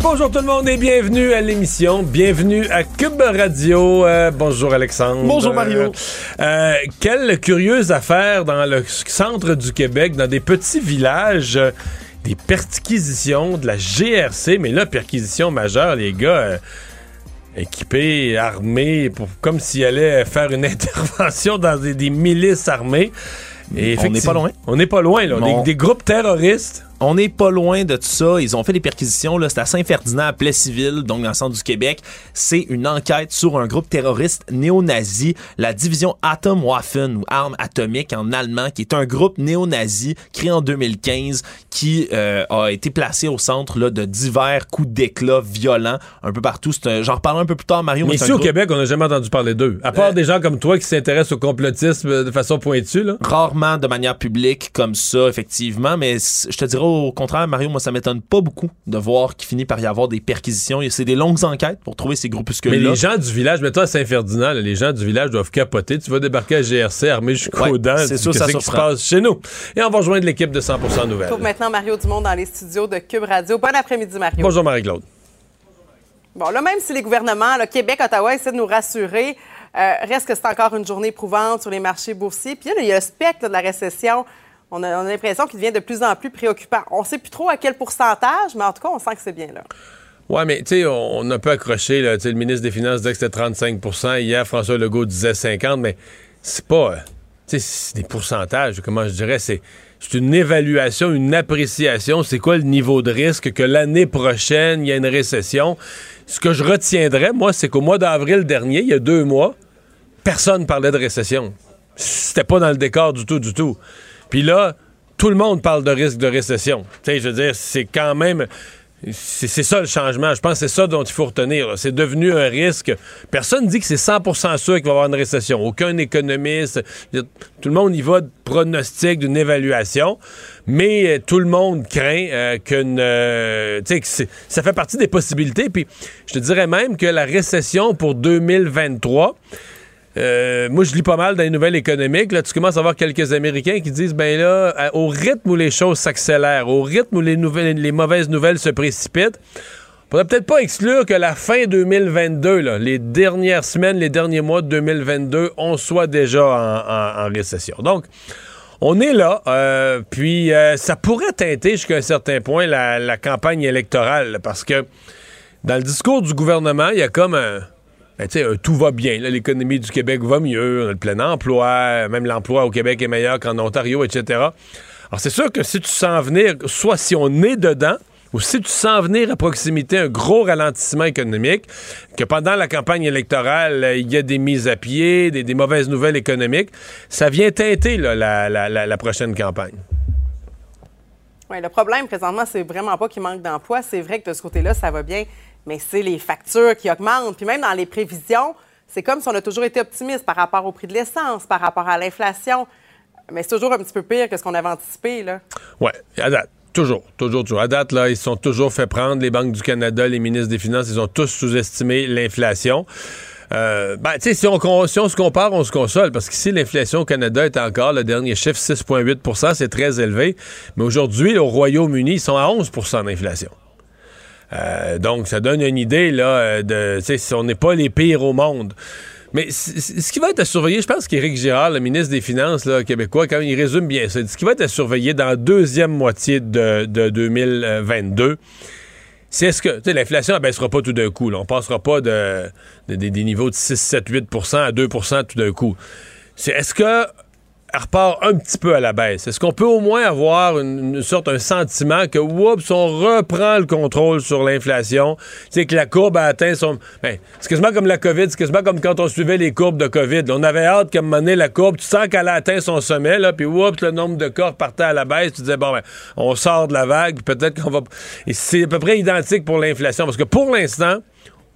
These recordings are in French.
Bonjour tout le monde et bienvenue à l'émission. Bienvenue à Cube Radio. Euh, bonjour Alexandre. Bonjour Mario. Euh, quelle curieuse affaire dans le centre du Québec, dans des petits villages. euh, des perquisitions de la GRC, mais là, perquisition majeure, les gars euh, équipés, armés, pour, comme s'ils allaient faire une intervention dans des, des milices armées. Et On n'est pas loin. On n'est pas loin, là. Des groupes terroristes. On n'est pas loin de tout ça. Ils ont fait des perquisitions. Là, c'est à Saint-Ferdinand, à Plessisville, donc dans le centre du Québec. C'est une enquête sur un groupe terroriste néo-nazi, la division Atomwaffen ou armes atomiques en allemand, qui est un groupe néo-nazi créé en 2015 qui euh, a été placé au centre là, de divers coups d'éclat violents un peu partout. J'en reparlerai un peu plus tard, Mario. Mais un ici au groupe- Québec, on n'a jamais entendu parler d'eux. À part Euh, des gens comme toi qui s'intéressent au complotisme euh, de façon pointue, là. rarement de manière publique comme ça, effectivement, mais je te dirais au contraire, Mario, moi, ça m'étonne pas beaucoup de voir qu'il finit par y avoir des perquisitions. Et C'est des longues enquêtes pour trouver ces Mais groupuscules-là. les gens du village, mais toi à Saint-Ferdinand, les gens du village doivent capoter. Tu vas débarquer à GRC armé jusqu'aux Ouais, dents. c'est ça qui se passe chez nous? Et on va rejoindre l'équipe de 100% Nouvelles. Pour maintenant Mario Dumont dans les studios de Cube Radio. Bon après-midi, Mario. Bonjour Marie-Claude. Bon, là, même si les gouvernements, là, Québec, Ottawa, essaient de nous rassurer, euh, reste que c'est encore une journée éprouvante sur les marchés boursiers. Puis là, il y a le spectre là, de la récession. On a, on a l'impression qu'il devient de plus en plus préoccupant. On ne sait plus trop à quel pourcentage, mais en tout cas, on sent que c'est bien là. Ouais, mais tu sais, on, a peu accroché. Le ministre des Finances disait que c'était 35% Hier, François Legault disait 50% mais c'est pas. euh, Tu sais, c'est des pourcentages. Comment je dirais? C'est. C'est une évaluation, une appréciation. C'est quoi le niveau de risque que l'année prochaine, il y a une récession? Ce que je retiendrai, moi, c'est qu'au mois d'avril dernier, il y a deux mois, personne parlait de récession. C'était pas dans le décor du tout, du tout. Puis là, tout le monde parle de risque de récession. Tu je veux dire, c'est quand même. C'est ça le changement. Je pense que c'est ça dont il faut retenir. C'est devenu un risque. Personne ne dit que c'est 100% sûr qu'il va y avoir une récession. Aucun économiste. Tout le monde y va de pronostic, d'une évaluation. Mais euh, tout le monde craint euh, qu'une. euh, ça fait partie des possibilités. Puis je te dirais même que la récession pour 2023. Euh, moi, je lis pas mal dans les nouvelles économiques. Là, tu commences à voir quelques Américains qui disent ben là, au rythme où les choses s'accélèrent, au rythme où les, nouvelles, les mauvaises nouvelles se précipitent, on pourrait peut-être pas exclure que la fin 2022, là, les dernières semaines, les derniers mois de 2022, on soit déjà en, récession. Donc, on est là, euh, puis euh, ça pourrait teinter jusqu'à un certain point la, campagne électorale, parce que dans le discours du gouvernement, il y a comme un, ben, un tout va bien. L'économie du Québec va mieux, on a le plein emploi, même l'emploi au Québec est meilleur qu'en Ontario, etc. Alors, c'est sûr que si tu sens venir, soit si on est dedans, ou si tu sens venir à proximité un gros ralentissement économique, que pendant la campagne électorale, euh, il y a des mises à pied, des, mauvaises nouvelles économiques, ça vient teinter la, prochaine campagne. Oui, le problème présentement, c'est vraiment pas qu'il manque d'emploi. C'est vrai que de ce côté-là, ça va bien, mais c'est les factures qui augmentent. Puis même dans les prévisions, c'est comme si on a toujours été optimiste par rapport au prix de l'essence, par rapport à l'inflation. Mais c'est toujours un petit peu pire que ce qu'on avait anticipé, là. Oui, à date. Toujours, toujours, toujours. À date, là, ils se sont toujours fait prendre. Les banques du Canada, les ministres des Finances, ils ont tous sous-estimé l'inflation. Euh, ben, tu sais, si on, si on se compare, on se console, parce qu'ici, l'inflation au Canada est encore, le dernier chiffre, 6,8% c'est très élevé. Mais aujourd'hui, au Royaume-Uni, ils sont à 11% d'inflation. Euh, donc, ça donne une idée, là, euh, de, si on n'est pas les pires au monde. Mais ce qui va être à surveiller, je pense qu'Éric Girard, le ministre des Finances là, québécois, quand il résume bien ça. Ce qui va être à surveiller dans la deuxième moitié de, de 2022, c'est est-ce que l'inflation ne baissera pas tout d'un coup. Là. On passera pas de, de- des- des niveaux de 6, 7, 8% à 2% tout d'un coup. C'est est-ce que elle repart un petit peu à la baisse? Est-ce qu'on peut au moins avoir une, sorte, un sentiment que, oups, on reprend le contrôle sur l'inflation? Sais, que la courbe a atteint son... Ben, c'est quasiment comme la COVID, c'est quasiment comme quand on suivait les courbes de COVID. on avait hâte qu'à un moment donné, la courbe, tu sens qu'elle a atteint son sommet, là, puis oups, le nombre de cas partait à la baisse. Tu disais, bon, ben, on sort de la vague, peut-être qu'on va... C'est à peu près identique pour l'inflation, parce que pour l'instant,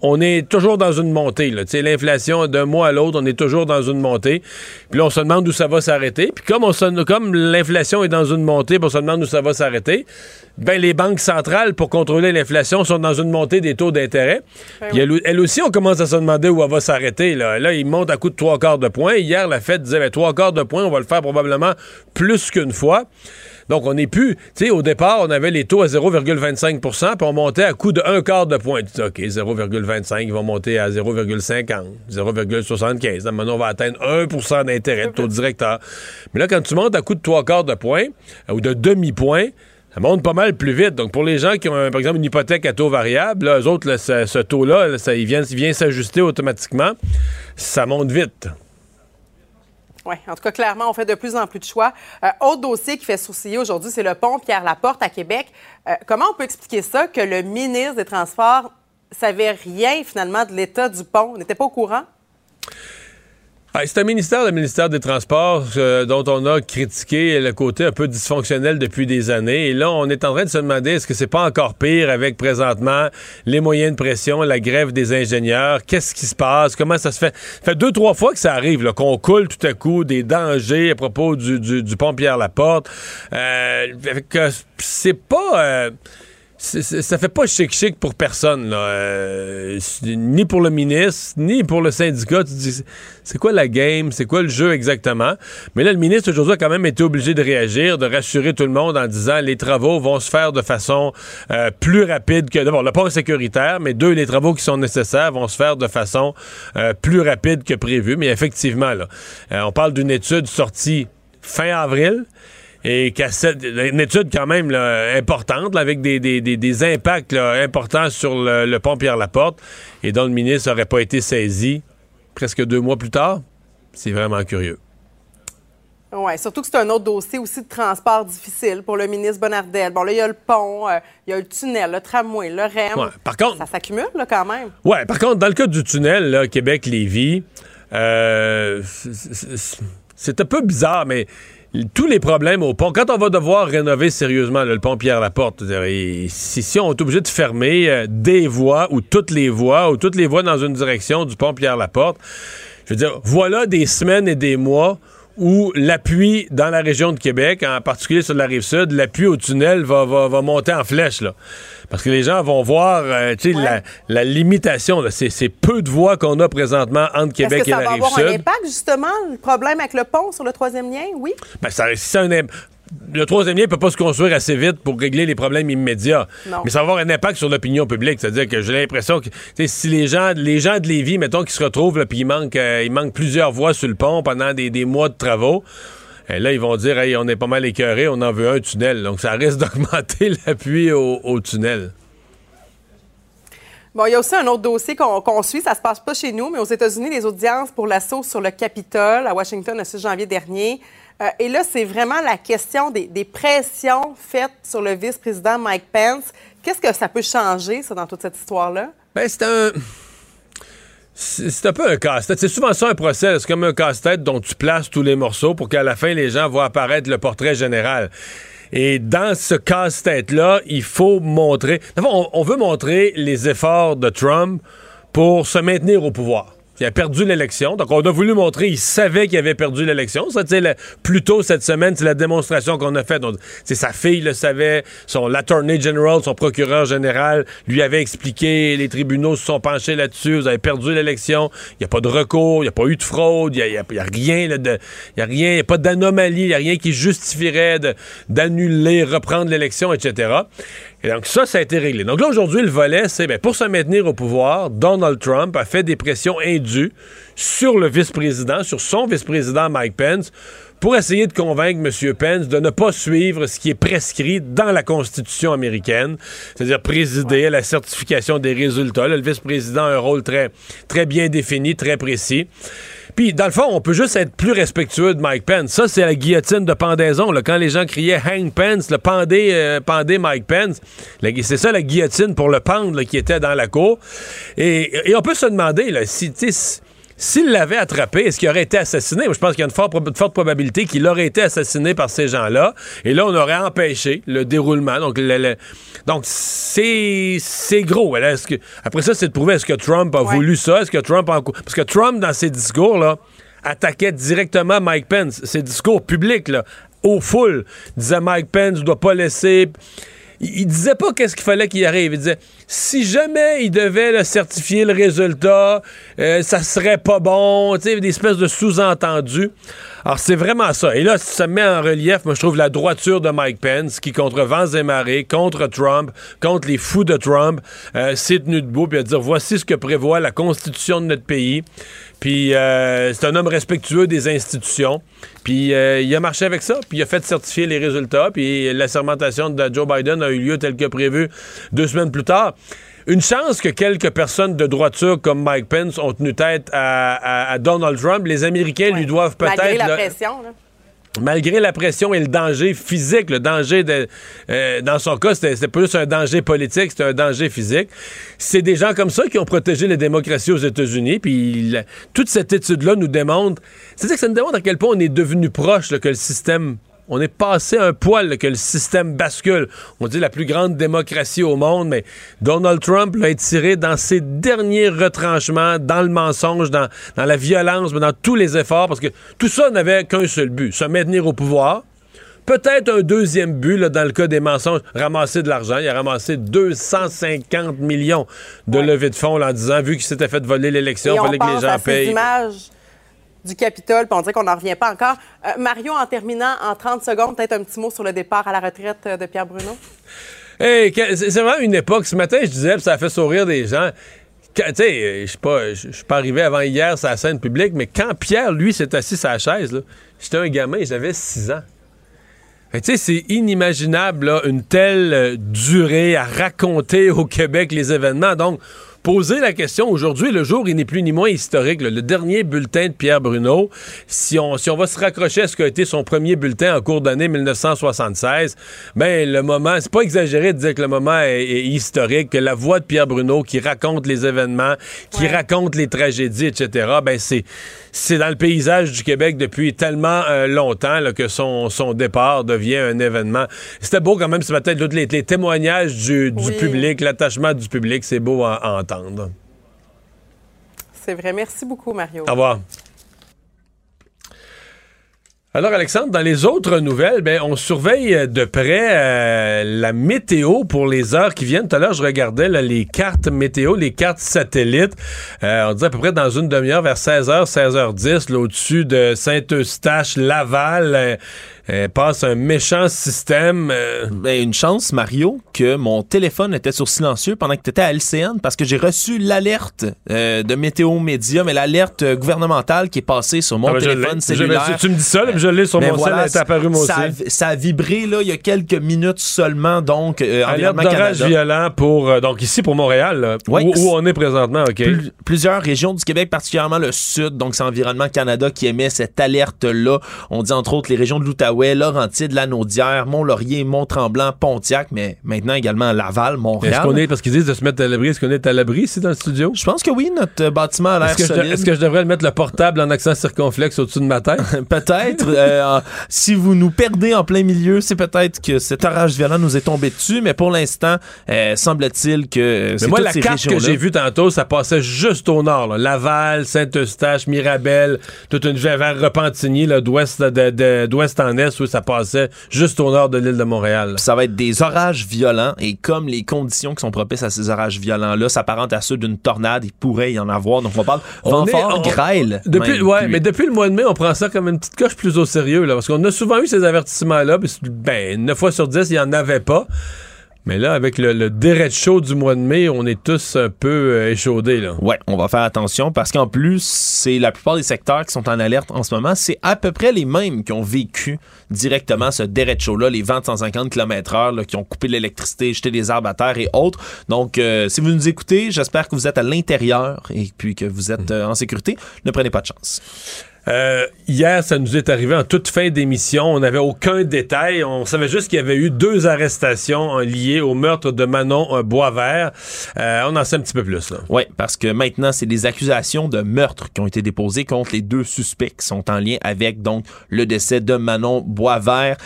on est toujours dans une montée. L'inflation, d'un mois à l'autre, on est toujours dans une montée. Puis là, on se demande où ça va s'arrêter. Puis comme, on se- comme l'inflation est dans une montée, puis on se demande où ça va s'arrêter, ben les banques centrales, pour contrôler l'inflation, sont dans une montée des taux d'intérêt. Puis elles, elles aussi, on commence à se demander où elle va s'arrêter. Là. là, ils montent à coup de trois quarts de point. Hier, la Fed disait, ben, trois quarts de point, on va le faire probablement plus qu'une fois. Donc, on n'est plus. Tu sais, au départ, on avait les taux à 0,25% puis on montait à coup de un quart de point. Tu dis, OK, 0,25, ils vont monter à 0,50, 0,75. Là, Maintenant, on va atteindre 1% d'intérêt de taux directeur. Mais là, quand tu montes à coup de trois quarts de point euh, ou de demi-point, ça monte pas mal plus vite. Donc, pour les gens qui ont, par exemple, une hypothèque à taux variable, là, eux autres, ce, taux-là, là, ça, il vient s'ajuster automatiquement. Ça monte vite. Oui, en tout cas, clairement, on fait de plus en plus de choix. Euh, autre dossier qui fait sourciller aujourd'hui, c'est le pont Pierre-Laporte à Québec. Euh, comment on peut expliquer ça, que le ministre des Transports savait rien, finalement, de l'état du pont, n'était pas au courant? Ah, c'est un ministère, le ministère des Transports, euh, dont on a critiqué le côté un peu dysfonctionnel depuis des années. Et là, on est en train de se demander est-ce que c'est pas encore pire avec présentement les moyens de pression, la grève des ingénieurs, qu'est-ce qui se passe, comment ça se fait? Ça fait deux, trois fois que ça arrive, là, qu'on coule tout à coup des dangers à propos du, du, du pont Pierre-Laporte. Euh, que c'est pas... euh, ça fait pas chic-chic pour personne, là. Euh, ni pour le ministre, ni pour le syndicat. Tu dis, c'est quoi la game? C'est quoi le jeu exactement? Mais là, le ministre, aujourd'hui, a quand même été obligé de réagir, de rassurer tout le monde en disant les travaux vont se faire de façon euh, plus rapide que... D'abord, le est sécuritaire, mais deux, les travaux qui sont nécessaires vont se faire de façon euh, plus rapide que prévu. Mais effectivement, là, on parle d'une étude sortie fin avril et qu'à cette- une étude quand même là, importante, là, avec des, des- des- impacts là, importants sur le, le pont Pierre-Laporte, et dont le ministre n'aurait pas été saisi presque deux mois plus tard. C'est vraiment curieux. Oui, surtout que c'est un autre dossier aussi de transport difficile pour le ministre Bonnardel. Bon, là, il y a le pont, euh, il y a le tunnel, le tramway, le REM. Ouais, par contre- Ça s'accumule, là, quand même. Ouais, par contre, dans le cas du tunnel, Québec-Lévis, euh, c'est un peu bizarre, mais tous les problèmes au pont, quand on va devoir rénover sérieusement le pont Pierre-Laporte, si, si on est obligé de fermer euh, des voies ou toutes les voies ou toutes les voies dans une direction du pont Pierre-Laporte, je veux dire, voilà des semaines et des mois où l'appui dans la région de Québec, en particulier sur la rive sud, l'appui au tunnel va, va, va monter en flèche. Là. Parce que les gens vont voir euh, la, la limitation. C'est, peu de voies qu'on a présentement entre Québec que et ça la va rive avoir sud. un impact, justement, le problème avec le pont sur le troisième lien? Oui? Ben, ça, c'est un le troisième lien ne peut pas se construire assez vite pour régler les problèmes immédiats. Non. Mais ça va avoir un impact sur l'opinion publique. C'est-à-dire que j'ai l'impression que si les gens, les gens de Lévis, mettons, qui se retrouvent, là, puis il manque, euh, il manque plusieurs voies sur le pont pendant des, des mois de travaux, eh, là, ils vont dire, hey, on est pas mal écœuré, on en veut un tunnel. Donc, ça risque d'augmenter l'appui au, au tunnel. Bon, il y a aussi un autre dossier qu'on qu'on suit. Ça se passe pas chez nous, mais aux États-Unis, les audiences pour l'assaut sur le Capitole à Washington le 6 janvier dernier. Euh, et là, c'est vraiment la question des, pressions faites sur le vice-président Mike Pence. Qu'est-ce que ça peut changer, ça, dans toute cette histoire-là? Ben, c'est un. C'est un peu un casse-tête. C'est souvent ça un procès. C'est comme un casse-tête dont tu places tous les morceaux pour qu'à la fin, les gens voient apparaître le portrait général. Et dans ce casse-tête-là, il faut montrer. On veut montrer les efforts de Trump pour se maintenir au pouvoir. Il a perdu l'élection. Donc, on a voulu montrer, il savait qu'il avait perdu l'élection. Ça, tu plus tôt cette semaine, c'est la démonstration qu'on a faite. C'est sa fille le savait, son l'attorney general, son procureur général, lui avait expliqué, les tribunaux se sont penchés là-dessus, vous avez perdu l'élection, il n'y a pas de recours, il n'y a pas eu de fraude, il n'y a, rien, y a rien, il n'y a pas d'anomalie, il n'y a rien qui justifierait d'annuler, reprendre l'élection, etc. Et donc, ça, ça a été réglé. Donc là, aujourd'hui, le volet, c'est ben, pour se maintenir au pouvoir, Donald Trump a fait des pressions indues sur le vice-président, sur son vice-président Mike Pence, pour essayer de convaincre M. Pence de ne pas suivre ce qui est prescrit dans la Constitution américaine, c'est-à-dire présider à la certification des résultats. Là, le vice-président a un rôle très, très bien défini, très précis. Puis, dans le fond, on peut juste être plus respectueux de Mike Pence. Ça, c'est la guillotine de pendaison. Là. Quand les gens criaient Hang Pence, le pendez, euh, pendez Mike Pence, c'est ça la guillotine pour le pendre qui était dans la cour. Et, on peut se demander là, si- s'il l'avait attrapé, est-ce qu'il aurait été assassiné? Moi, je pense qu'il y a une forte, prob- forte probabilité qu'il aurait été assassiné par ces gens-là. Et là, on aurait empêché le déroulement. Donc, le- le- donc c'est c'est gros. Que, après ça, c'est de prouver est-ce que Trump a Ouais. voulu ça? Est-ce que Trump a... Parce que Trump, dans ses discours, là, attaquait directement Mike Pence. Ses discours publics, là, aux foules, disait Mike Pence ne doit pas laisser... Il, disait pas qu'est-ce qu'il fallait qu'il arrive. Il disait si jamais il devait là, certifier le résultat, euh, ça serait pas bon. Tu sais, des espèces de sous-entendus. Alors, c'est vraiment ça. Et là, ça met en relief, moi, je trouve, la droiture de Mike Pence, qui, contre vents et marées, contre Trump, contre les fous de Trump, euh, s'est tenu debout, puis à dire voici ce que prévoit la Constitution de notre pays. Puis, euh, c'est un homme respectueux des institutions. Puis, euh, il a marché avec ça, puis il a fait certifier les résultats, puis la sermentation de Joe Biden a eu lieu tel que prévu deux semaines plus tard. Une chance que quelques personnes de droiture comme Mike Pence ont tenu tête à, à- à Donald Trump. Les Américains lui doivent peut-être... Malgré la là, pression, là. malgré la pression et le danger physique, le danger de, euh, dans son cas, c'était c'était plus un danger politique, c'était un danger physique. C'est des gens comme ça qui ont protégé les démocraties aux États-Unis. Puis la- toute cette étude-là nous démontre, c'est-à-dire que ça nous démontre à quel point on est devenu proche là, que le système. On est passé un poil là, que le système bascule. On dit la plus grande démocratie au monde, mais Donald Trump l'a tiré dans ses derniers retranchements, dans le mensonge, dans, dans la violence, mais dans tous les efforts, parce que tout ça n'avait qu'un seul but, se maintenir au pouvoir. Peut-être un deuxième but, là, dans le cas des mensonges, ramasser de l'argent. Il a ramassé 250 millions de Ouais. levée de fonds là, en disant, vu qu'il s'était fait voler l'élection, il fallait que les gens à ces payent. images du Capitole, puis on dirait qu'on n'en revient pas encore. Euh, Mario, en terminant, en 30 secondes, peut-être un petit mot sur le départ à la retraite euh, de Pierre Bruno. Hey, c'est vraiment une époque. Ce matin, je disais, puis ça a fait sourire des gens. Tu sais, euh, je suis pas, arrivé avant hier sur la scène publique, mais quand Pierre, lui, s'est assis sur la chaise, j'étais un gamin, j'avais 6 ans. Tu sais, c'est inimaginable, une telle durée à raconter au Québec les événements. Donc, poser la question aujourd'hui, le jour, il n'est plus ni moins historique. là. Le dernier bulletin de Pierre Bruno, si on, si on va se raccrocher à ce qu'a été son premier bulletin en cours d'année 1976, ben le moment, c'est pas exagéré de dire que le moment est, est historique, que la voix de Pierre Bruno qui raconte les événements, qui Ouais. raconte les tragédies, etc., ben c'est c'est dans le paysage du Québec depuis tellement euh, longtemps là, que son, son départ devient un événement. C'était beau quand même ce matin, les, les témoignages du, du Oui. public, l'attachement du public, c'est beau à, à entendre. C'est vrai. Merci beaucoup, Mario. Au revoir. Alors, Alexandre, dans les autres nouvelles, ben, on surveille de près euh, la météo pour les heures qui viennent. Tout à l'heure, je regardais là, les cartes météo, les cartes satellites. Euh, on dit à peu près dans une demi-heure, vers 16h, 16h10, là, au-dessus de Saint-Eustache, Laval, euh, euh, passe un méchant système. euh, Ben, une chance, Mario, que mon téléphone était sur silencieux pendant que tu étais à LCN parce que j'ai reçu l'alerte euh, de Météo Média, mais l'alerte euh, gouvernementale qui est passée sur mon ah ben, téléphone l'ai. cellulaire. Je- tu me dis ça, là, puis je l'ai sur Mais mon voilà, cell, apparue moi ça, aussi. a, ça a vibré là, il y a quelques minutes seulement, donc euh, Alerte d'orage violent pour... donc ici, pour Montréal, là, Ouais. où, où on est présentement, OK. Plusieurs régions du Québec, particulièrement le sud, donc c'est Environnement Canada qui émet cette alerte-là. On dit entre autres les régions de l'Outaouais, Laurentides, Lanaudière, Mont-Laurier, Mont-Tremblant, Pontiac, mais maintenant également Laval, Est-ce Montréal. qu'on est, parce qu'ils disent de se mettre à l'abri, est-ce qu'on est à l'abri ici dans le studio? Je pense que oui, notre bâtiment a l'air Est-ce que, je, solide. est-ce que je devrais mettre le portable en accent circonflexe au-dessus de ma tête? Peut-être. euh, si vous nous perdez en plein milieu, c'est peut-être que cet orage violent nous est tombé dessus, mais pour l'instant, euh, semble-t-il que euh, c'est Mais moi, la carte que j'ai vue tantôt, ça passait juste au nord. là. Laval, Saint-Eustache, Mirabel, toute une vers Repentigny, d'ouest en est, où ça passait juste au nord de l'île de Montréal. ça va être des orages violents et comme les conditions qui sont propices à ces orages violents-là s'apparentent à ceux d'une tornade, il pourrait y en avoir. Donc on parle vent fort, grêle. Depuis, même ouais, mais depuis le mois de mai, on prend ça comme une petite coche plus au sérieux, là, parce qu'on a souvent eu ces avertissements-là, ben, 9 fois sur 10, il n'y en avait pas. Mais là, avec le, le chaud du mois de mai, on est tous un peu euh, échaudés. Là. Ouais, on va faire attention parce qu'en plus, c'est la plupart des secteurs qui sont en alerte en ce moment, c'est à peu près les mêmes qui ont vécu directement ce déret chaud-là, les vents de 150 km/h qui ont coupé l'électricité, jeté des arbres à terre et autres. Donc, euh, si vous nous écoutez, j'espère que vous êtes à l'intérieur et puis que vous êtes euh, en sécurité. Ne prenez pas de chance. Euh, hier, ça nous est arrivé en toute fin d'émission. On n'avait aucun détail. On savait juste qu'il y avait eu deux arrestations liées au meurtre de Manon Boisvert. Euh, on en sait un petit peu plus. Oui, parce que maintenant, c'est des accusations de meurtre qui ont été déposées contre les deux suspects qui sont en lien avec donc le décès de Manon Boisvert.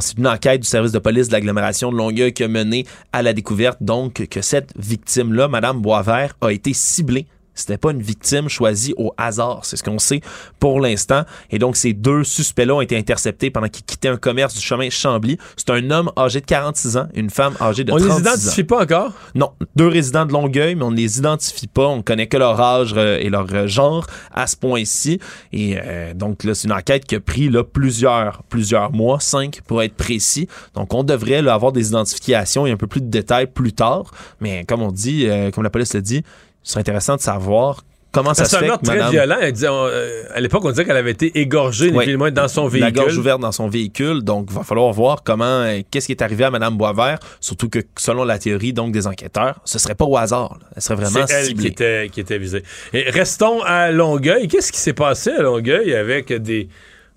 C'est une enquête du service de police de l'agglomération de Longueuil qui a mené à la découverte donc que cette victime-là, Madame Boisvert, a été ciblée c'était pas une victime choisie au hasard, c'est ce qu'on sait pour l'instant. Et donc, ces deux suspects-là ont été interceptés pendant qu'ils quittaient un commerce du chemin Chambly. C'est un homme âgé de 46 ans, une femme âgée de on 36 ans. les identifie pas encore? Non, deux résidents de Longueuil, mais on ne les identifie pas. On connaît que leur âge euh, et leur euh, genre à ce point-ci. Et euh, donc là, c'est une enquête qui a pris là, plusieurs, plusieurs mois, cinq pour être précis. Donc on devrait là, avoir des identifications et un peu plus de détails plus tard. Mais comme on dit, euh, comme la police le dit, ce serait intéressant de savoir comment ça se C'est un fait meurtre que très violent. Elle disait, on- euh, à l'époque, on disait qu'elle avait été égorgée, ni Oui. plus ni moins, dans son La véhicule. gorge ouverte dans son véhicule, donc il va falloir voir comment, euh, qu'est-ce qui est arrivé à Madame Boisvert, surtout que selon la théorie donc des enquêteurs, ce serait pas au hasard, là. elle serait vraiment C'est elle qui était, qui était visée. Et restons à Longueuil. Qu'est-ce qui s'est passé à Longueuil avec des,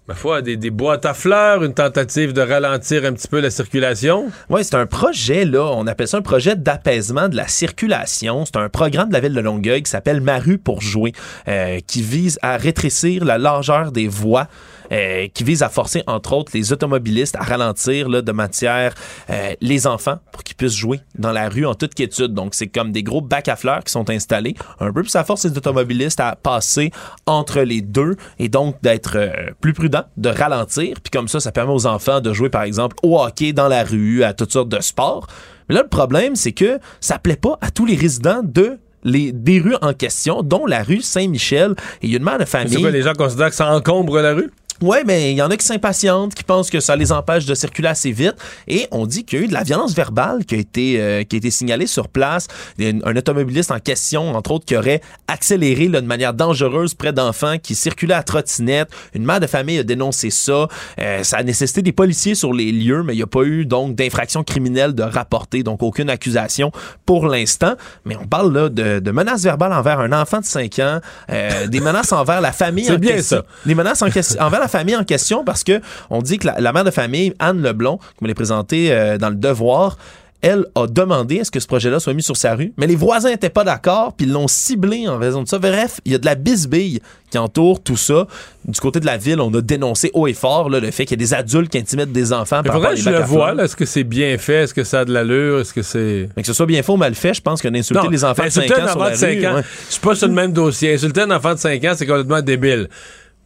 ma foi, des, boîtes à fleurs, une tentative de ralentir un petit peu la circulation? Oui, c'est un projet, là, on appelle ça un projet d'apaisement de la circulation. C'est un programme de la ville de Longueuil qui s'appelle Ma rue pour jouer, euh, qui vise à rétrécir la largeur des voies. Euh, qui vise à forcer, entre autres, les automobilistes à ralentir là, de matière euh, les enfants pour qu'ils puissent jouer dans la rue en toute quiétude. Donc, c'est comme des gros bacs à fleurs qui sont installés, un peu, puis ça force les automobilistes à passer entre les deux et donc d'être euh, plus prudent, de ralentir. Puis comme ça, ça permet aux enfants de jouer, par exemple, au hockey dans la rue, à toutes sortes de sports. Mais là, le problème, c'est que ça plaît pas à tous les résidents de les, des rues en question, dont la rue Saint-Michel. Et il y a une mère de C'est famille. quoi, les gens considèrent que ça encombre la rue? Ouais, mais il y en a qui s'impatientent, qui pensent que ça les empêche de circuler assez vite. Et on dit qu'il y a eu de la violence verbale qui a été, euh, qui a été signalée sur place. Un, un automobiliste en question, entre autres, qui aurait accéléré là, de manière dangereuse près d'enfants qui circulaient à trottinette. Une mère de famille a dénoncé ça. Euh, ça a nécessité des policiers sur les lieux, mais il n'y a pas eu donc d'infraction criminelle de rapporter, donc aucune accusation pour l'instant. Mais on parle là de, de menaces verbales envers un enfant de 5 ans, euh, des menaces envers la famille C'est en bien question. ça. Des menaces en envers la famille en question parce que on dit que la, la mère de famille, Anne Leblond, comme elle est présentée euh, dans le Devoir, elle a demandé à ce que ce projet-là soit mis sur sa rue, mais les voisins n'étaient pas d'accord, puis ils l'ont ciblé en raison de ça. Bref, il y a de la bisbille qui entoure tout ça. Du côté de la ville, on a dénoncé haut et fort là, le fait qu'il y a des adultes qui intimident des enfants Mais par faudrait que je le vois. Est-ce que c'est bien fait? Est-ce que ça a de l'allure? Est-ce que c'est. Mais que ce soit bien faux ou mal fait, je pense que d'insulter les enfants ben, de 5 insulter ans un sur enfant la de 5 rue, ans, ouais. pas sur le même dossier. Insulter un enfant de 5 ans, c'est complètement débile.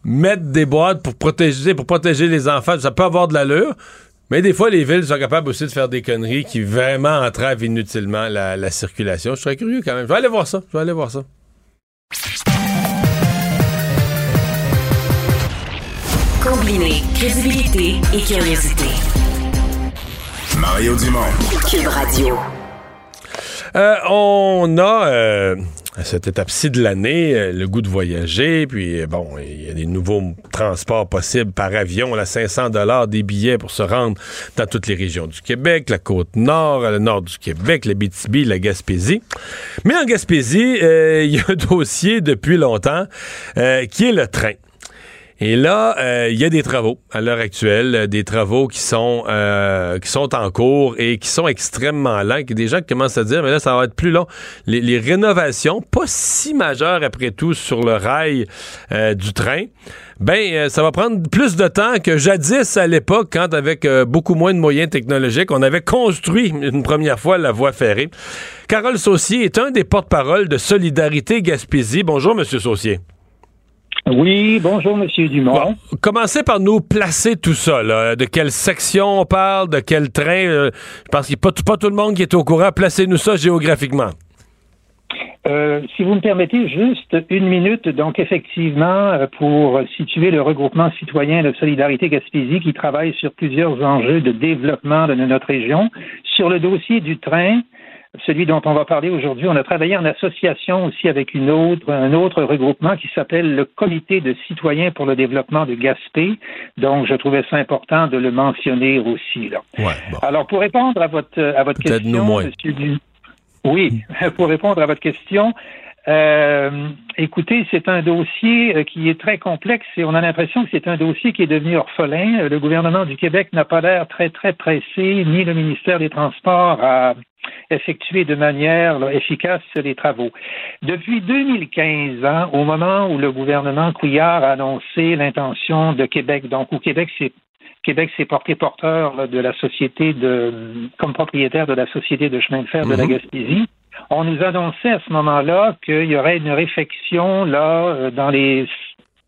Mettre des boîtes pour protéger, pour protéger les enfants, ça peut avoir de l'allure. Mais des fois, les villes sont capables aussi de faire des conneries qui vraiment entravent inutilement la, la circulation. Je serais curieux quand même. Je vais aller voir ça. Je vais aller voir ça. Combiner crédibilité et curiosité. Mario Dumont. Cube Radio. Euh, on a euh, à cette étape-ci de l'année euh, le goût de voyager, puis euh, bon, il y a des nouveaux transports possibles par avion, là 500 dollars des billets pour se rendre dans toutes les régions du Québec, la côte nord, le nord du Québec, la BTB, la Gaspésie. Mais en Gaspésie, euh, il y a un dossier depuis longtemps qui est le train. Et là, euh, il y a des travaux à l'heure actuelle, euh, des travaux qui sont euh, qui sont en cours et qui sont extrêmement lents. Des gens qui commencent à dire, mais là, ça va être plus long. Les, les rénovations, pas si majeures après tout sur le rail euh, du train. Ben, euh, ça va prendre plus de temps que jadis à l'époque, quand avec beaucoup moins de moyens technologiques, on avait construit une première fois la voie ferrée. Carole Saucier est un des porte-parole de Solidarité Gaspésie. Bonjour, Monsieur Saucier. Oui, bonjour, Monsieur Dumont. Bon, commencez par nous placer tout ça. là. De quelle section on parle, de quel train. euh, je pense qu'il n'y a pas, tout- pas tout le monde qui est au courant. Placez-nous ça géographiquement. Euh, si vous me permettez juste une minute, donc effectivement, euh, pour situer le regroupement citoyen de solidarité Gaspésie qui travaille sur plusieurs enjeux de développement de notre région, sur le dossier du train, celui dont on va parler aujourd'hui, on a travaillé en association aussi avec une autre, un autre regroupement qui s'appelle le Comité de citoyens pour le développement de Gaspé. Donc, je trouvais ça important de le mentionner aussi. Là. Ouais, bon. Alors, pour répondre à votre, à votre question, nous moins. Monsieur Oui, pour répondre à votre question, euh, écoutez, c'est un dossier euh, qui est très complexe et on a l'impression que c'est un dossier qui est devenu orphelin. Euh, Le gouvernement du Québec n'a pas l'air très, très pressé, ni le ministère des Transports à effectuer de manière là, efficace les travaux. Depuis 2015, hein, au moment où le gouvernement Couillard a annoncé l'intention de Québec, donc où Québec s'est Québec s'est porté porteur là, de la société de, comme propriétaire de la société de chemin de fer de la Gaspésie. On nous annonçait à ce moment-là qu'il y aurait une réflexion là euh, dans les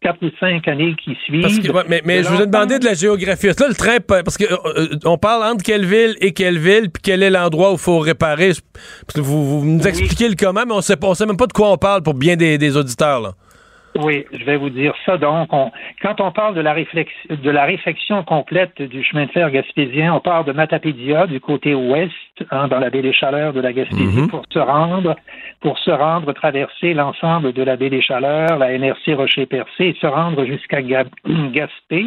quatre ou cinq années qui suivent. Parce que, ouais, mais je vous ai demandé de la géographie. Là, le train, parce que euh, euh, on parle entre quelle ville et quelle ville, puis quel est l'endroit où il faut réparer. Je- Parce que vous, vous nous expliquez le comment, mais on sait, on sait même pas de quoi on parle pour bien des, des auditeurs. Là. Oui, je vais vous dire ça. Donc, on- quand on parle de la, réflex- de la réfection complète du chemin de fer gaspésien, on part de Matapédia, du côté ouest, hein, dans la baie des Chaleurs de la Gaspésie, Mhm. pour se rendre, pour se rendre, traverser l'ensemble de la baie des Chaleurs, la NRC Rocher-Percé, et se rendre jusqu'à Ga- Gaspé,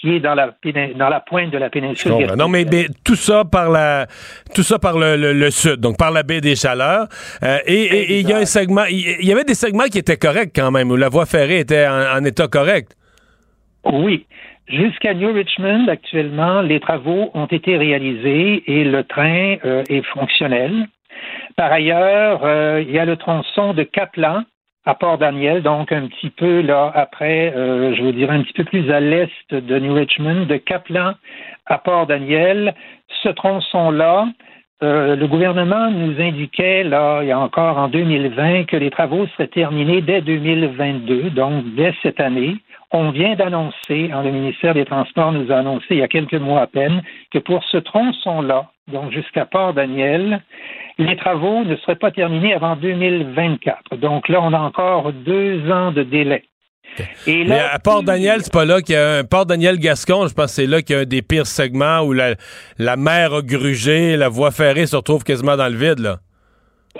qui est dans la, dans la pointe de la péninsule. Non, mais, mais tout ça par la, tout ça par le, le- le sud, donc par la baie des Chaleurs. Euh, et il y a un segment, il y avait des segments qui étaient corrects quand même, où la voie ferrée était en, en état correct. Oui. Jusqu'à New Richmond, actuellement, les travaux ont été réalisés et le train euh, est fonctionnel. Par ailleurs, euh, il y a le tronçon de Kaplan à Port-Daniel, donc un petit peu là après, euh, je vous dirais un petit peu plus à l'est de New Richmond, de Kaplan à Port-Daniel. Ce tronçon-là, euh, le gouvernement nous indiquait, là, il y a encore en 2020, que les travaux seraient terminés dès 2022, donc dès cette année. On vient d'annoncer, hein, le ministère des Transports nous a annoncé il y a quelques mois à peine, que pour ce tronçon-là, donc jusqu'à Port-Daniel, les travaux ne seraient pas terminés avant 2024. Donc là, on a encore deux ans de délai. Et Mais à Port-Daniel, c'est pas là qu'il y a un Port-Daniel-Gascon, je pense que c'est là qu'il y a un des pires segments où la, la mer a grugé, la voie ferrée se retrouve quasiment dans le vide, là.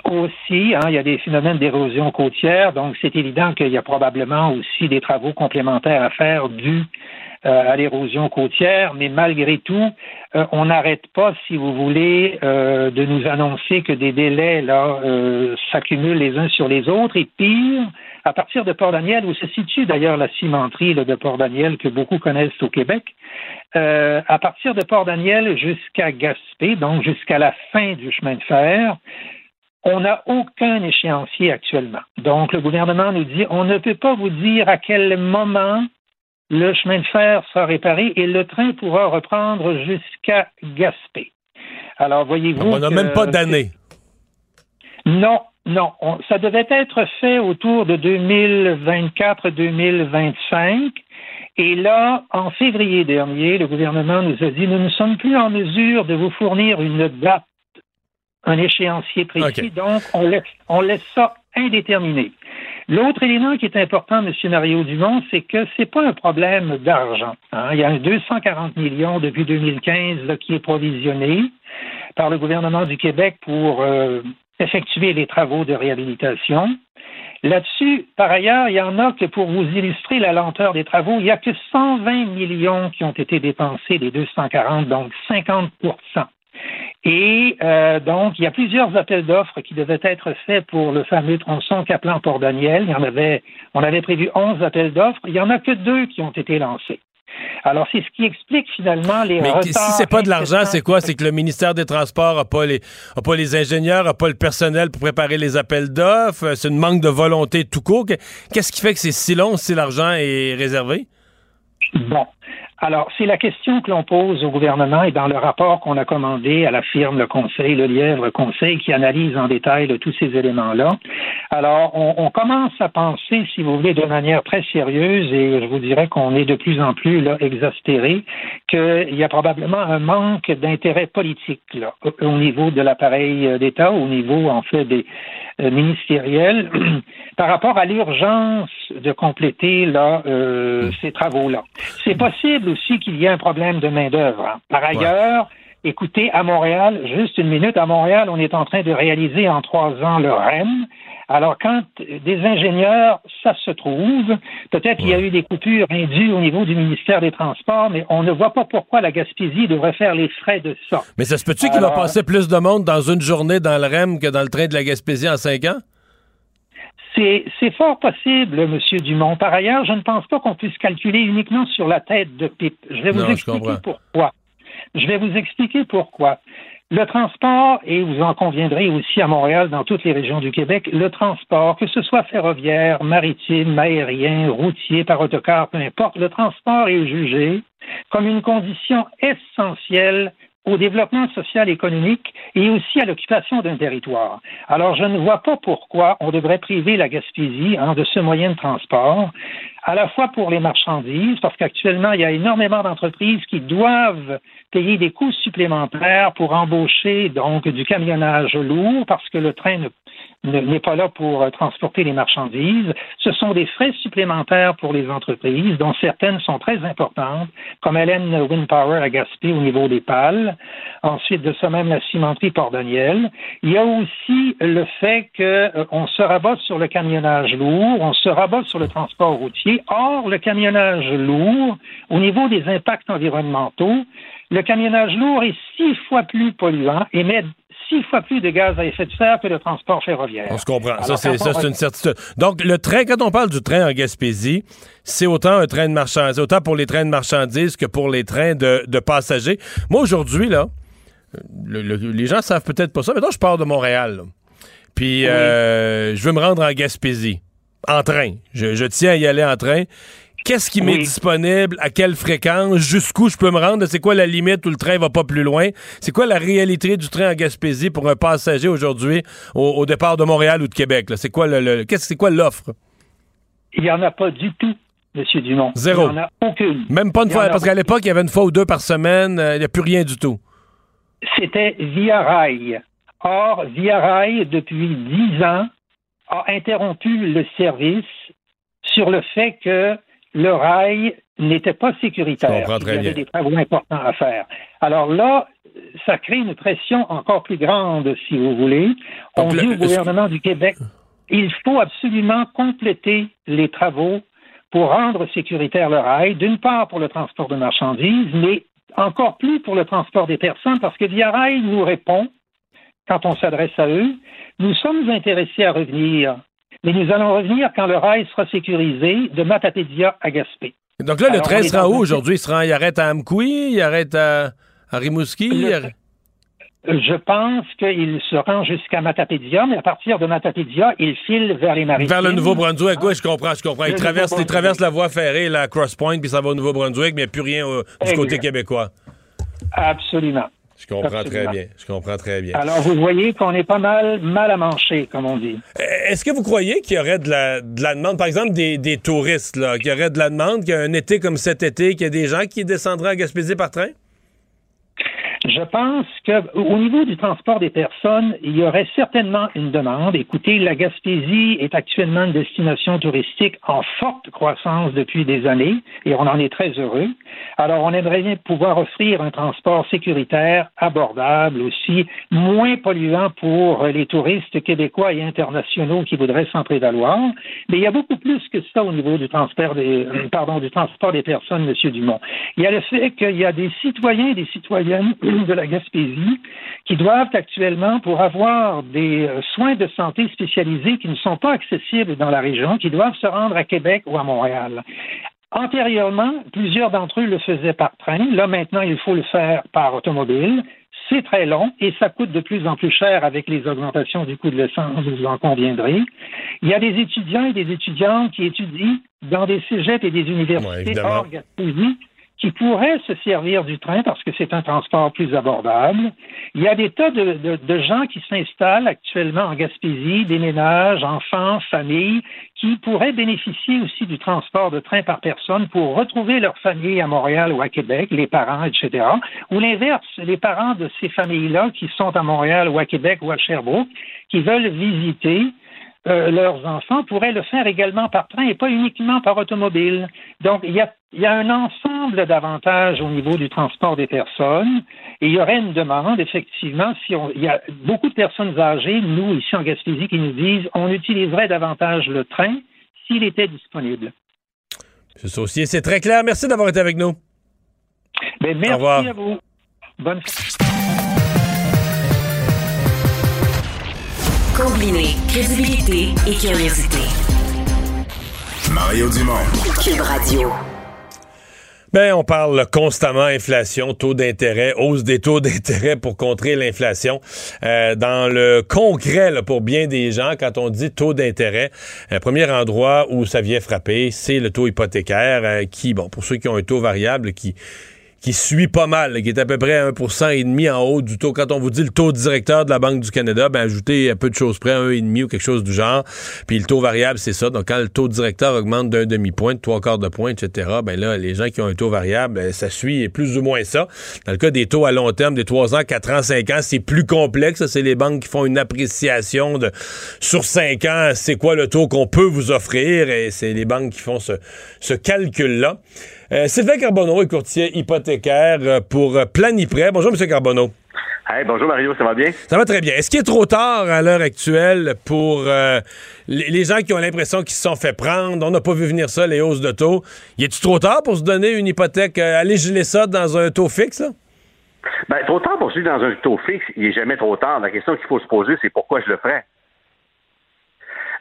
Aussi, hein, il y a des phénomènes d'érosion côtière, donc c'est évident qu'il y a probablement aussi des travaux complémentaires à faire euh, à l'érosion côtière, mais malgré tout, euh, on n'arrête pas, si vous voulez, euh, de nous annoncer que des délais là euh, s'accumulent les uns sur les autres, et pire, à partir de Port-Daniel, où se situe d'ailleurs la cimenterie là, de Port-Daniel que beaucoup connaissent au Québec, euh, à partir de Port-Daniel jusqu'à Gaspé, donc jusqu'à la fin du chemin de fer, on n'a aucun échéancier actuellement. Donc, le gouvernement nous dit, on ne peut pas vous dire à quel moment le chemin de fer sera réparé et le train pourra reprendre jusqu'à Gaspé. Alors, voyez-vous. On n'a même pas d'année. Non, non. On- ça devait être fait autour de 2024-2025. Et là, en février dernier, le gouvernement nous a dit, nous ne sommes plus en mesure de vous fournir une date, un échéancier précis, donc on laisse, on laisse ça indéterminé. L'autre élément qui est important, M. Mario Dumont, c'est que c'est pas un problème d'argent. hein. Il y a un 240 millions depuis 2015 là, qui est provisionné par le gouvernement du Québec pour euh, effectuer les travaux de réhabilitation. Là-dessus, par ailleurs, il y en a que pour vous illustrer la lenteur des travaux, il n'y a que 120 millions qui ont été dépensés des 240, donc 50 et euh, donc, il y a plusieurs appels d'offres qui devaient être faits pour le fameux tronçon Caplan-Port-Daniel. Il y en avait, on avait prévu 11 appels d'offres. Il n'y en a que deux qui ont été lancés. Alors, c'est ce qui explique finalement les Mais retards. si c'est pas de l'argent, c'est quoi? C'est que le ministère des Transports n'a pas, les- a pas les ingénieurs, n'a pas le personnel pour préparer les appels d'offres. C'est une manque de volonté tout court. Que- Qu'est-ce qui fait que c'est si long si l'argent est réservé? Bon. Alors, c'est la question que l'on pose au gouvernement et dans le rapport qu'on a commandé à la firme Le Conseil, le Lièvre Conseil, qui analyse en détail tous ces éléments-là. Alors, on, on, commence à penser, si vous voulez, de manière très sérieuse, et je vous dirais qu'on est de plus en plus là, exaspéré, qu'il y a probablement un manque d'intérêt politique là, au niveau de l'appareil d'État, au niveau, en fait, des euh, ministériels, par rapport à l'urgence de compléter là, euh, ces travaux-là. C'est possible aussi qu'il y ait un problème de main-d'œuvre. hein. Par ailleurs, écoutez, à Montréal, juste une minute, à Montréal, on est en train de réaliser en trois ans le REM. Alors, quand des ingénieurs, ça se trouve, peut-être qu'il y a eu des coupures indues au niveau du ministère des Transports, mais on ne voit pas pourquoi la Gaspésie devrait faire les frais de ça. Mais ça se peut-tu qu'il va passer plus de monde dans une journée dans le REM que dans le train de la Gaspésie en cinq ans? C'est fort possible, Monsieur Dumont. Par ailleurs, je ne pense pas qu'on puisse calculer uniquement sur la tête de pipe. Je vais vous Non, expliquer pourquoi. Je vais vous expliquer pourquoi. Le transport, et vous en conviendrez aussi à Montréal, dans toutes les régions du Québec, le transport, que ce soit ferroviaire, maritime, aérien, routier, par autocar, peu importe, le transport est jugé comme une condition essentielle au développement social et économique et aussi à l'occupation d'un territoire. Alors, je ne vois pas pourquoi on devrait priver la Gaspésie hein, de ce moyen de transport, à la fois pour les marchandises, parce qu'actuellement, il y a énormément d'entreprises qui doivent payer des coûts supplémentaires pour embaucher donc du camionnage lourd, parce que le train ne n'est pas là pour euh, transporter les marchandises. Ce sont des frais supplémentaires pour les entreprises, dont certaines sont très importantes, comme Hélène Wind Power à Gaspé au niveau des pales. Ensuite, de ça même, la cimenterie Port-Daniel. Il y a aussi le fait qu'on se rabat sur le camionnage lourd, on se rabat sur le transport routier. Or, le camionnage lourd, au niveau des impacts environnementaux, le camionnage lourd est six fois plus polluant, émet six fois plus de gaz à effet de serre que le transport ferroviaire. On se comprend. ça, c'est ça, une certitude. Donc, le train, quand on parle du train en Gaspésie, c'est autant un train de marchandises, autant pour les trains de marchandises que pour les trains de, de passagers. Moi, aujourd'hui, là, le- le- les gens savent peut-être pas ça. Maintenant, je pars de Montréal. là. Puis, euh, je veux me rendre en Gaspésie. En train. Je, je tiens à y aller en train. Qu'est-ce qui m'est Oui. disponible? À quelle fréquence? Jusqu'où je peux me rendre? C'est quoi la limite où le train va pas plus loin? C'est quoi la réalité du train en Gaspésie pour un passager aujourd'hui au, au départ de Montréal ou de Québec? C'est quoi le, le- qu'est-ce c'est quoi l'offre? Il n'y en a pas du tout, M. Dumont. Zéro. Il n'y en a aucune. Même pas une fois, parce qu'à l'époque, il y avait une fois ou deux par semaine, euh, il n'y a plus rien du tout. C'était Via Rail. Or, Via Rail, depuis dix ans, a interrompu le service sur le fait que le rail n'était pas sécuritaire. Il y avait des travaux importants à faire. Alors là, ça crée une pression encore plus grande, si vous voulez. On le- dit au gouvernement du Québec, il faut absolument compléter les travaux pour rendre sécuritaire le rail, d'une part pour le transport de marchandises, mais encore plus pour le transport des personnes, parce que Via Rail nous répond, quand on s'adresse à eux, nous sommes intéressés à revenir, mais nous allons revenir quand le rail sera sécurisé de Matapédia à Gaspé. Donc là, le train on est se rend dans où aujourd'hui? Il, il arrête à Amkoui, il arrête à, à Rimouski? Le- il arrête- Je pense qu'il se rend jusqu'à Matapédia, mais à partir de Matapédia, il file vers les maritimes. Vers le Nouveau-Brunswick, oui, je comprends, je comprends. Il traverse, il traverse la voie ferrée, la Cross Point, puis ça va au Nouveau-Brunswick, mais il n'y a plus rien euh, du côté québécois. Absolument. Je comprends Absolument. très bien. Je comprends très bien. Alors, vous voyez qu'on est pas mal mal à mancher, comme on dit. Euh, Est-ce que vous croyez qu'il y aurait de la, de la demande, par exemple, des, des touristes, là, qu'il y aurait de la demande, qu'il y a un été comme cet été, qu'il y a des gens qui descendraient à Gaspésie par train? Je pense que au niveau du transport des personnes, il y aurait certainement une demande. Écoutez, la Gaspésie est actuellement une destination touristique en forte croissance depuis des années et on en est très heureux. Alors, on aimerait bien pouvoir offrir un transport sécuritaire, abordable aussi, moins polluant pour les touristes québécois et internationaux qui voudraient s'en prévaloir. Mais il y a beaucoup plus que ça au niveau du transport des, euh, pardon, du transport des personnes, Monsieur Dumont. Il y a le fait qu'il y a des citoyens et des citoyennes de la Gaspésie qui doivent actuellement, pour avoir des euh, soins de santé spécialisés qui ne sont pas accessibles dans la région, qui doivent se rendre à Québec ou à Montréal. Antérieurement, plusieurs d'entre eux le faisaient par train. Là, maintenant, il faut le faire par automobile. C'est très long et ça coûte de plus en plus cher avec les augmentations du coût de l'essence, vous en conviendrez. Il y a des étudiants et des étudiantes qui étudient dans des cégeps et des Ouais, universités évidemment. hors Gaspésie qui pourraient se servir du train parce que c'est un transport plus abordable. Il y a des tas de, de, gens qui s'installent actuellement en Gaspésie, des ménages, enfants, familles, qui pourraient bénéficier aussi du transport de train par personne pour retrouver leur famille à Montréal ou à Québec, les parents, etc. Ou l'inverse, les parents de ces familles-là qui sont à Montréal ou à Québec ou à Sherbrooke, qui veulent visiter euh, leurs enfants pourraient le faire également par train et pas uniquement par automobile. Donc, il y a, y a un ensemble d'avantages au niveau du transport des personnes et il y aurait une demande, effectivement, si on, il y a beaucoup de personnes âgées, nous, ici en Gaspésie, qui nous disent on utiliserait davantage le train s'il était disponible. M. Saucier, c'est très clair. Merci d'avoir été avec nous. Ben, merci à vous. Bonne Combiner crédibilité et curiosité. Mario Dumont. Cube Radio. Ben, on parle constamment inflation, taux d'intérêt, hausse des taux d'intérêt pour contrer l'inflation. Euh, dans le concret, là, pour bien des gens, quand on dit taux d'intérêt, un premier endroit où ça vient frapper, c'est le taux hypothécaire, euh, qui, bon, pour ceux qui ont un taux variable, qui qui suit pas mal, qui est à peu près à 1,5% et demi en haut du taux. Quand on vous dit le taux directeur de la Banque du Canada, ben ajoutez à peu de choses près, un et demi ou quelque chose du genre. Puis le taux variable, c'est ça. Donc quand le taux directeur augmente d'un demi-point, de trois quarts de point, etc., ben là, les gens qui ont un taux variable, ben, ça suit plus ou moins ça. Dans le cas des taux à long terme, des 3 ans, 4 ans, 5 ans, c'est plus complexe. C'est les banques qui font une appréciation de sur 5 ans, c'est quoi le taux qu'on peut vous offrir et c'est les banques qui font ce, ce calcul-là. Euh, Sylvain Carbonneau est courtier hypothécaire euh, pour euh, Planiprêt. Bonjour, M. Carbonneau. Hey, bonjour Mario, ça va bien? Ça va très bien. Est-ce qu'il est trop tard à l'heure actuelle pour euh, les, gens qui ont l'impression qu'ils se sont fait prendre? On n'a pas vu venir ça, les hausses de taux. Y est-tu trop tard pour se donner une hypothèque? euh, aller geler ça dans un taux fixe, là? Ben, trop tard pour celui dans un taux fixe, il n'est jamais trop tard. La question qu'il faut se poser, c'est pourquoi je le ferais?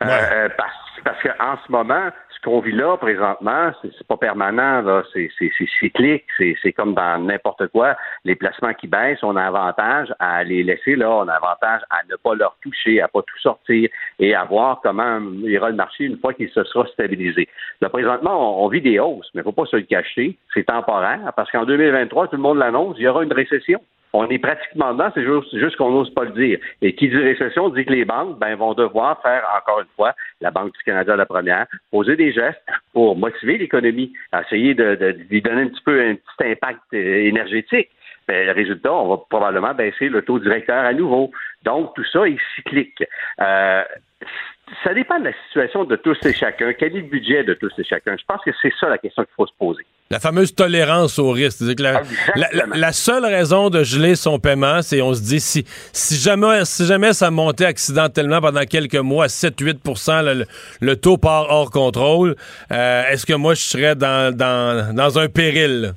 Euh, parce parce qu'en ce moment, ce qu'on vit là présentement, c'est pas permanent, là, c'est cyclique, c'est comme dans n'importe quoi. Les placements qui baissent, on a avantage à les laisser là, on a avantage à ne pas leur toucher, à pas tout sortir et à voir comment ira le marché une fois qu'il se sera stabilisé. Là, présentement, on, on vit des hausses, mais il faut pas se le cacher, c'est temporaire, parce qu'en 2023, tout le monde l'annonce, il y aura une récession. On est pratiquement dedans, c'est juste, juste qu'on n'ose pas le dire. Et qui dit récession dit que les banques ben, vont devoir faire, encore une fois, la Banque du Canada la première, poser des gestes pour motiver l'économie, essayer de, de, de lui donner un petit peu un petit impact euh, énergétique. Ben, le résultat, on va probablement baisser le taux directeur à nouveau. Donc, tout ça est cyclique. Euh, ça dépend de la situation de tous et chacun. Quel est le budget de tous et chacun? Je pense que c'est ça la question qu'il faut se poser. La fameuse tolérance au risque. Que la, la, la- la seule raison de geler son paiement, c'est on se dit si, si, jamais, si jamais ça montait accidentellement pendant quelques mois, 7-8 là, le, le taux part hors contrôle, euh, est-ce que moi je serais dans, dans, dans un péril?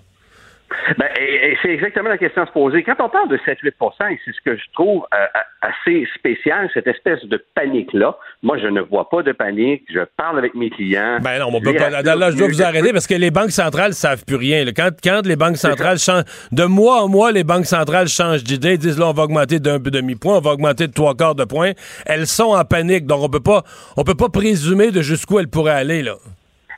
Ben, et, et c'est exactement la question à se poser. Quand on parle de 7-8 et c'est ce que je trouve euh, assez spécial, cette espèce de panique-là. Moi, je ne vois pas de panique. Je parle avec mes clients. Ben non, on peut pas. Là, je dois vous arrêter parce que les banques centrales savent plus rien. Quand, quand les banques centrales changent, de mois en mois, les banques centrales changent d'idée, disent là, on va augmenter d'un demi-point, on va augmenter de trois quarts de point. Elles sont en panique, donc on peut pas, on peut pas présumer de jusqu'où elles pourraient aller, là.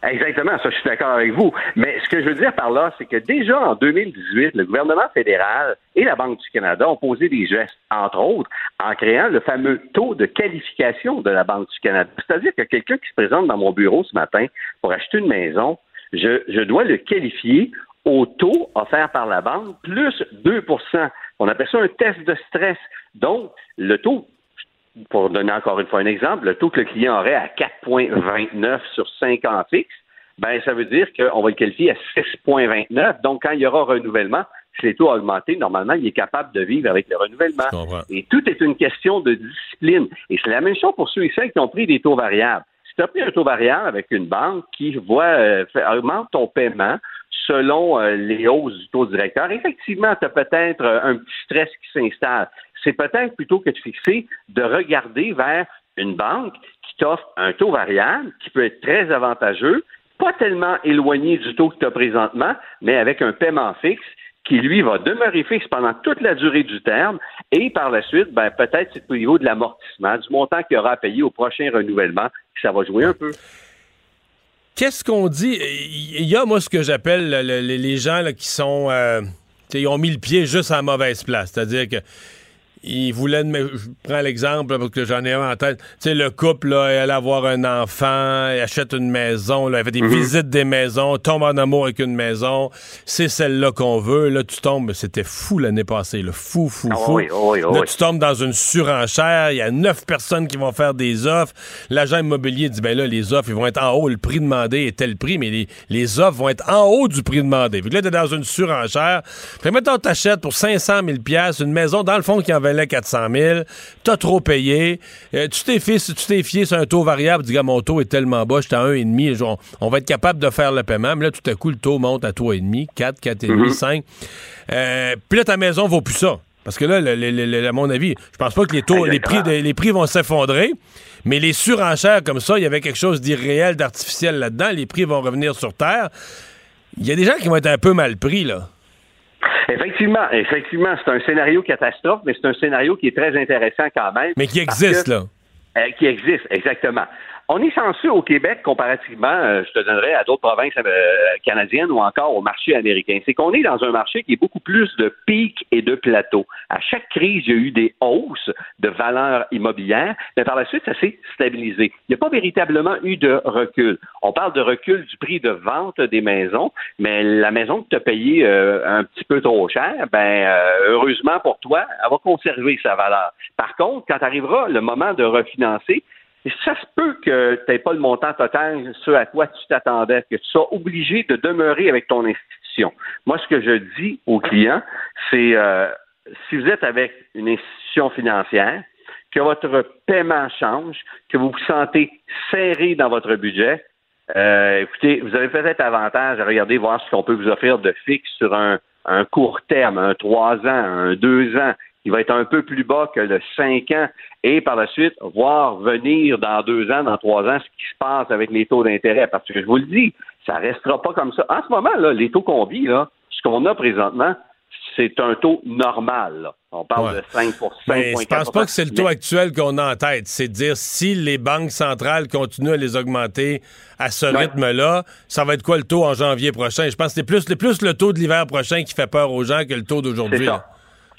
Exactement, ça, je suis d'accord avec vous. Mais ce que je veux dire par là, c'est que déjà en 2018, le gouvernement fédéral et la Banque du Canada ont posé des gestes, entre autres, en créant le fameux taux de qualification de la Banque du Canada. C'est-à-dire que quelqu'un qui se présente dans mon bureau ce matin pour acheter une maison, je, dois le qualifier au taux offert par la banque plus 2% On appelle ça un test de stress. Donc, le taux pour donner encore une fois un exemple, le taux que le client aurait à 4,29 sur 5 ans fixes, ben ça veut dire qu'on va le qualifier à 6,29. Donc, quand il y aura renouvellement, si les taux ont augmenté, normalement, il est capable de vivre avec le renouvellement. Et tout est une question de discipline. Et c'est la même chose pour ceux et celles qui ont pris des taux variables. Si tu as pris un taux variable avec une banque qui voit euh, augmente ton paiement selon euh, les hausses du taux directeur, effectivement, tu as peut-être euh, un petit stress qui s'installe. C'est peut-être plutôt que de fixer, de regarder vers une banque qui t'offre un taux variable qui peut être très avantageux, pas tellement éloigné du taux que tu as présentement, mais avec un paiement fixe qui, lui, va demeurer fixe pendant toute la durée du terme. Et par la suite, ben, peut-être c'est au niveau de l'amortissement, du montant qu'il y aura à payer au prochain renouvellement, que ça va jouer un peu. Qu'est-ce qu'on dit? Il y a, moi, ce que j'appelle le- le- les gens qui sont. euh, ils ont mis le pied juste à mauvaise place. C'est-à-dire que. Ils voulaient, je prends l'exemple parce que j'en ai un en tête. Tu sais, le couple, là, elle allait avoir un enfant, il achète une maison, là, elle fait des visites des maisons, tombe en amour avec une maison. C'est celle-là qu'on veut. Là, tu tombes. C'était fou l'année passée, là. Fou, fou, Ah fou. oui, oui, oui, Là, oui. tu tombes dans une surenchère. Il y a neuf personnes qui vont faire des offres. L'agent immobilier dit, ben là, les offres, ils vont être en haut. Le prix demandé est tel prix, mais les, les offres vont être en haut du prix demandé. Fait que là, t'es dans une surenchère. Fait mettons, t'achètes pour 500 000 pièces une maison, dans le fond, qui en valait 400 000. T'as trop payé. Euh, tu t'es fié, tu t'es fié sur un taux variable. Tu dis, mon taux est tellement bas, j'étais à 1,5. On, on va être capable de faire le paiement. Mais là, tout à coup, le taux monte à 3,5, 4, 4,5, 5. Euh, Puis là, ta maison vaut plus ça. Parce que là, le- le- le- le- à mon avis, je pense pas que les taux, les prix, les prix vont s'effondrer, mais les surenchères comme ça, il y avait quelque chose d'irréel, d'artificiel là-dedans. Les prix vont revenir sur terre. Il y a des gens qui vont être un peu mal pris, là. Effectivement, effectivement, c'est un scénario catastrophe, mais c'est un scénario qui est très intéressant quand même. Mais qui existe, que- là. Euh, qui existe, exactement. On est chanceux au Québec comparativement, euh, je te donnerais, à d'autres provinces euh, canadiennes ou encore au marché américain. C'est qu'on est dans un marché qui est beaucoup plus de pics et de plateaux. À chaque crise, il y a eu des hausses de valeur immobilière, mais par la suite, ça s'est stabilisé. Il n'y a pas véritablement eu de recul. On parle de recul du prix de vente des maisons, mais la maison que tu as payée euh, un petit peu trop cher, ben euh, heureusement pour toi, elle va conserver sa valeur. Par contre, quand arrivera le moment de refinancer, ça se peut que tu n'aies pas le montant total, ce à quoi tu t'attendais, que tu sois obligé de demeurer avec ton institution. Moi, ce que je dis aux clients, c'est euh, si vous êtes avec une institution financière, que votre paiement change, que vous vous sentez serré dans votre budget, euh, écoutez, vous avez peut-être avantage à regarder voir ce qu'on peut vous offrir de fixe sur un, un court terme, un trois ans, un deux ans, qui va être un peu plus bas que le cinq ans, et par la suite, voir venir dans deux ans, dans trois ans, ce qui se passe avec les taux d'intérêt. Parce que je vous le dis, ça restera pas comme ça. En ce moment, là, les taux qu'on vit, là, ce qu'on a présentement, c'est un taux normal. là. On parle Ouais. de 5 Mais je pense pas que c'est le taux Mais- actuel qu'on a en tête. C'est de dire si les banques centrales continuent à les augmenter à ce Ouais. rythme-là, ça va être quoi le taux en janvier prochain? Je pense que c'est plus, plus le taux de l'hiver prochain qui fait peur aux gens que le taux C'est d'aujourd'hui. ça.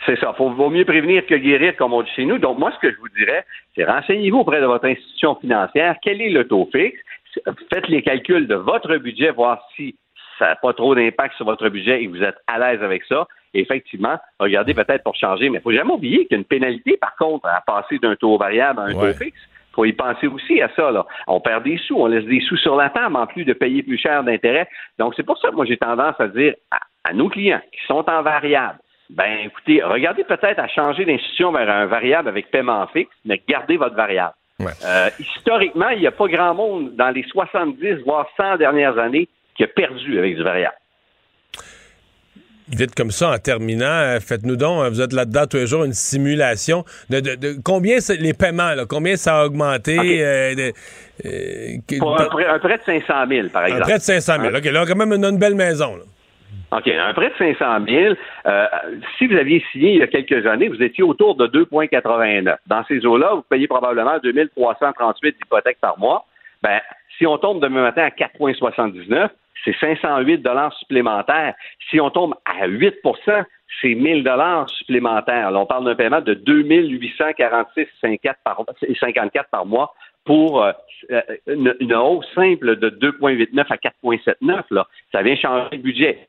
C'est ça. Faut, vaut mieux prévenir que guérir, comme on dit chez nous. Donc, moi, ce que je vous dirais, c'est renseignez-vous auprès de votre institution financière. Quel est le taux fixe? Faites les calculs de votre budget, voir si ça n'a pas trop d'impact sur votre budget et que vous êtes à l'aise avec ça. Et effectivement, regardez peut-être pour changer. Mais il ne faut jamais oublier qu'il y a une pénalité, par contre, à passer d'un taux variable à un Ouais. taux fixe. Il faut y penser aussi à ça. Là. On perd des sous, on laisse des sous sur la table en plus de payer plus cher d'intérêt. Donc, c'est pour ça que moi, j'ai tendance à dire à, à nos clients qui sont en variable, ben écoutez, regardez peut-être à changer d'institution vers un variable avec paiement fixe, mais gardez votre variable. Ouais. Euh, historiquement, il n'y a pas grand monde dans les 70, voire 100 dernières années qui a perdu avec du variable. Vite comme ça, en terminant, euh, faites-nous donc, euh, vous êtes là-dedans tous les jours, une simulation de, de- de- combien les paiements, là, combien ça a augmenté. Euh, de- euh, Pour un prêt, un prêt de 500 000, par un exemple. prêt de 500 000. OK, là, quand même, on a une belle maison. là. OK, un prêt de 500 000, euh, si vous aviez signé il y a quelques années, vous étiez autour de 2,89. Dans ces eaux-là, vous payez probablement 2338 d'hypothèque par mois. Ben, si on tombe demain matin à 4,79, c'est 508 dollars supplémentaires. Si on tombe à 8% c'est 1000 dollars supplémentaires. On parle d'un paiement de 2846,54 par, 54 par mois pour euh, une, une hausse simple de 2,89 à 4,79. Là. Ça vient changer le budget.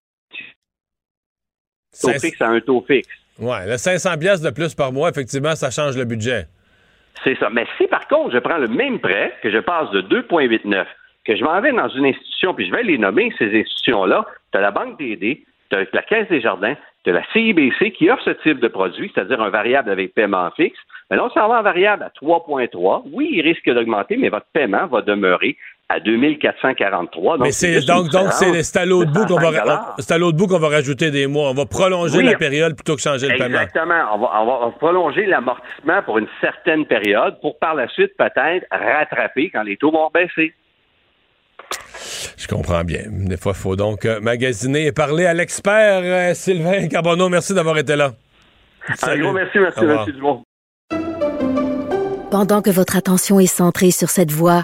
Taux fixe à un taux fixe. Ouais, le 500 pièces de plus par mois, effectivement, ça change le budget. C'est ça. Mais si par contre, je prends le même prêt, que je passe de 2,89, que je m'en vais dans une institution, puis je vais les nommer, ces institutions-là, tu as la Banque TD, tu as la Caisse des Jardins, tu as la CIBC qui offre ce type de produit, c'est-à-dire un variable avec paiement fixe. Mais là, on s'en va en variable à 3,3. Oui, il risque d'augmenter, mais votre paiement va demeurer à 2443. Mais c'est donc, donc c'est à l'autre de bout qu'on va, 105 ra- c'est à l'autre bout qu'on va rajouter des mois. On va prolonger Oui. la période plutôt que changer le paiement. Exactement. On va, on va- on va prolonger l'amortissement pour une certaine période pour par la suite peut-être rattraper quand les taux vont baisser. Je comprends bien. Des fois, il faut donc euh, magasiner et parler à l'expert euh, Sylvain Carbonneau. Merci d'avoir été là. Un gros merci, merci. Pendant que votre attention est centrée sur cette voix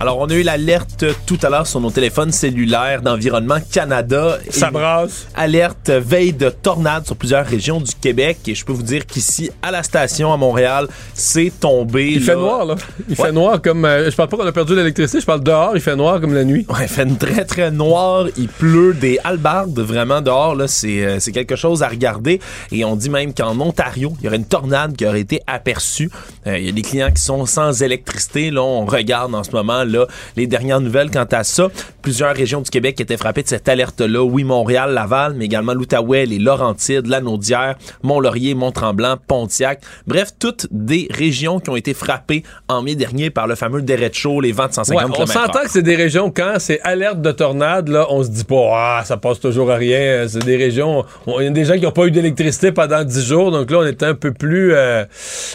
Alors, on a eu l'alerte tout à l'heure sur nos téléphones cellulaires d'Environnement Canada. Ça brasse. Alerte veille de tornade sur plusieurs régions du Québec. Et je peux vous dire qu'ici, à la station à Montréal, c'est tombé. Il fait noir, là. Il fait noir comme. euh, je parle pas qu'on a perdu l'électricité, je parle dehors, il fait noir comme la nuit. Ouais, il fait une très très noir, il pleut des halbardes vraiment dehors là, c'est euh, c'est quelque chose à regarder et on dit même qu'en Ontario, il y aurait une tornade qui aurait été aperçue. Euh, il y a des clients qui sont sans électricité là, on regarde en ce moment là les dernières nouvelles quant à ça. Plusieurs régions du Québec étaient frappées de cette alerte là, oui Montréal, Laval, mais également l'Outaouais, les Laurentides, la Naudière, Mont-Laurier, Mont-Tremblant, Pontiac. Bref, toutes des régions qui ont été frappées en mai dernier par le fameux derecho, les vents de 150 Ouais, on s'entend que c'est des régions, quand c'est alerte de tornade, là, on se dit pas, ah, ça passe toujours à rien. C'est des régions, on- il y a des gens qui n'ont pas eu d'électricité pendant 10 jours, donc là, on est un peu plus, euh,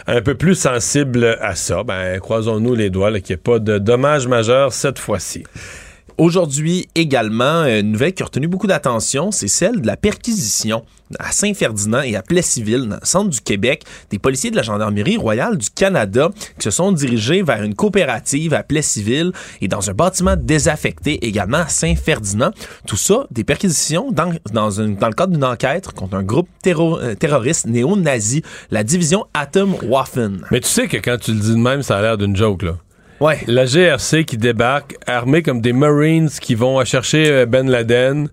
un peu plus sensible à ça. Ben, croisons-nous les doigts, qu'il n'y ait pas de dommages majeurs cette fois-ci. Aujourd'hui également, une nouvelle qui a retenu beaucoup d'attention, c'est celle de la perquisition à Saint-Ferdinand et à Plessisville, dans le centre du Québec, des policiers de la Gendarmerie royale du Canada qui se sont dirigés vers une coopérative à Plessisville et dans un bâtiment désaffecté également à Saint-Ferdinand. Tout ça, des perquisitions dans, dans, le cadre d'une enquête contre un groupe euh, terroriste néo-nazi, la division Atomwaffen. Mais tu sais que quand tu le dis de même, ça a l'air d'une joke, là. Ouais. La GRC qui débarque, armée comme des Marines qui vont chercher euh, Ben Laden.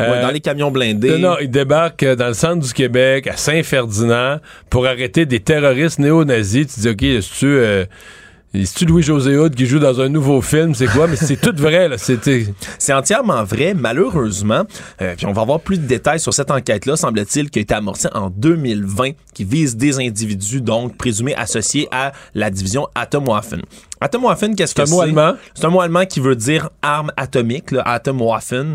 Ouais, Euh, dans les camions blindés. Non, non, ils débarquent euh, dans le centre du Québec, à Saint-Ferdinand, pour arrêter des terroristes néo-nazis. Tu dis, OK, est-ce-tu euh, est-ce-tu Louis-José Hood qui joue dans un nouveau film? C'est quoi? Mais c'est tout vrai, là. C'est entièrement vrai, malheureusement. Euh, puis on va avoir plus de détails sur cette enquête-là, semble-t-il, qui a été amorcée en 2020, qui vise des individus, donc présumés associés à la division Atomwaffen. Atomwaffen, qu'est-ce que C'est c'est? un mot allemand. C'est un mot allemand qui veut dire arme atomique, là, Atomwaffen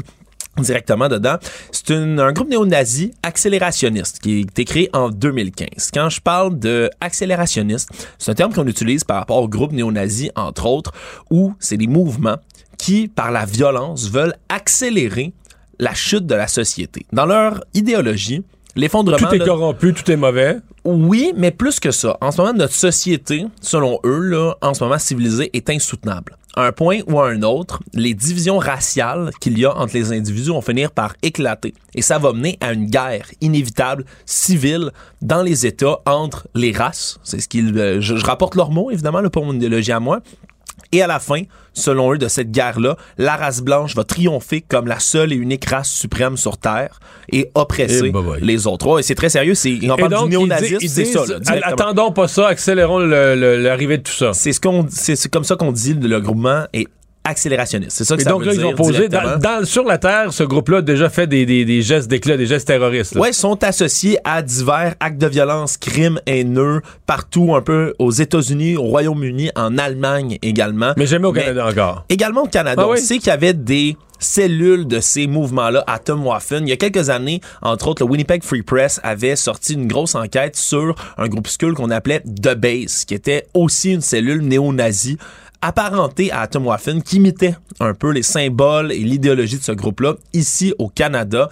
directement dedans. C'est un groupe néo-nazi accélérationniste qui a été créé en 2015. Quand je parle de accélérationniste, c'est un terme qu'on utilise par rapport au groupe néo-nazi, entre autres, où c'est des mouvements qui, par la violence, veulent accélérer la chute de la société. Dans leur idéologie, l'effondrement... Tout est là, corrompu, tout est mauvais. Oui, mais plus que ça. En ce moment, notre société, selon eux, là, en ce moment civilisée, est insoutenable. À un point ou à un autre, les divisions raciales qu'il y a entre les individus vont finir par éclater. Et ça va mener à une guerre inévitable, civile, dans les États entre les races. C'est ce qu'ils... euh, je, je rapporte leurs mots, évidemment, là, pour mon idéologie à moi. Et à la fin, selon eux, de cette guerre-là, la race blanche va triompher comme la seule et unique race suprême sur Terre et oppresser Eh, bah, bah. les autres. Ouais, c'est très sérieux. C'est, on Et parle donc, du ils néonazisme, disent- c'est ils ça. disent, là, directement. attendons pas ça, accélérons l'arrivée de tout ça. C'est, ce qu'on, c'est, c'est comme ça qu'on dit le groupement est accélérationniste. C'est ça que Et ça donc veut là, ils dire ont posé, directement. dans, dans- sur la Terre, ce groupe-là a déjà fait des, des- des gestes d'éclat, des gestes terroristes. Ouais, sont associés à divers actes de violence, crimes haineux, partout, un peu aux États-Unis, au Royaume-Uni, en Allemagne également. Mais jamais au Mais- Canada encore. Également au Canada. Ah on oui? sait qu'il y avait des cellules de ces mouvements-là à Tom Waffen. Il y a quelques années, entre autres, le Winnipeg Free Press avait sorti une grosse enquête sur un groupuscule qu'on appelait The Base, qui était aussi une cellule néo-nazie apparentée à Tom Waffen, qui imitait un peu les symboles et l'idéologie de ce groupe-là ici au Canada.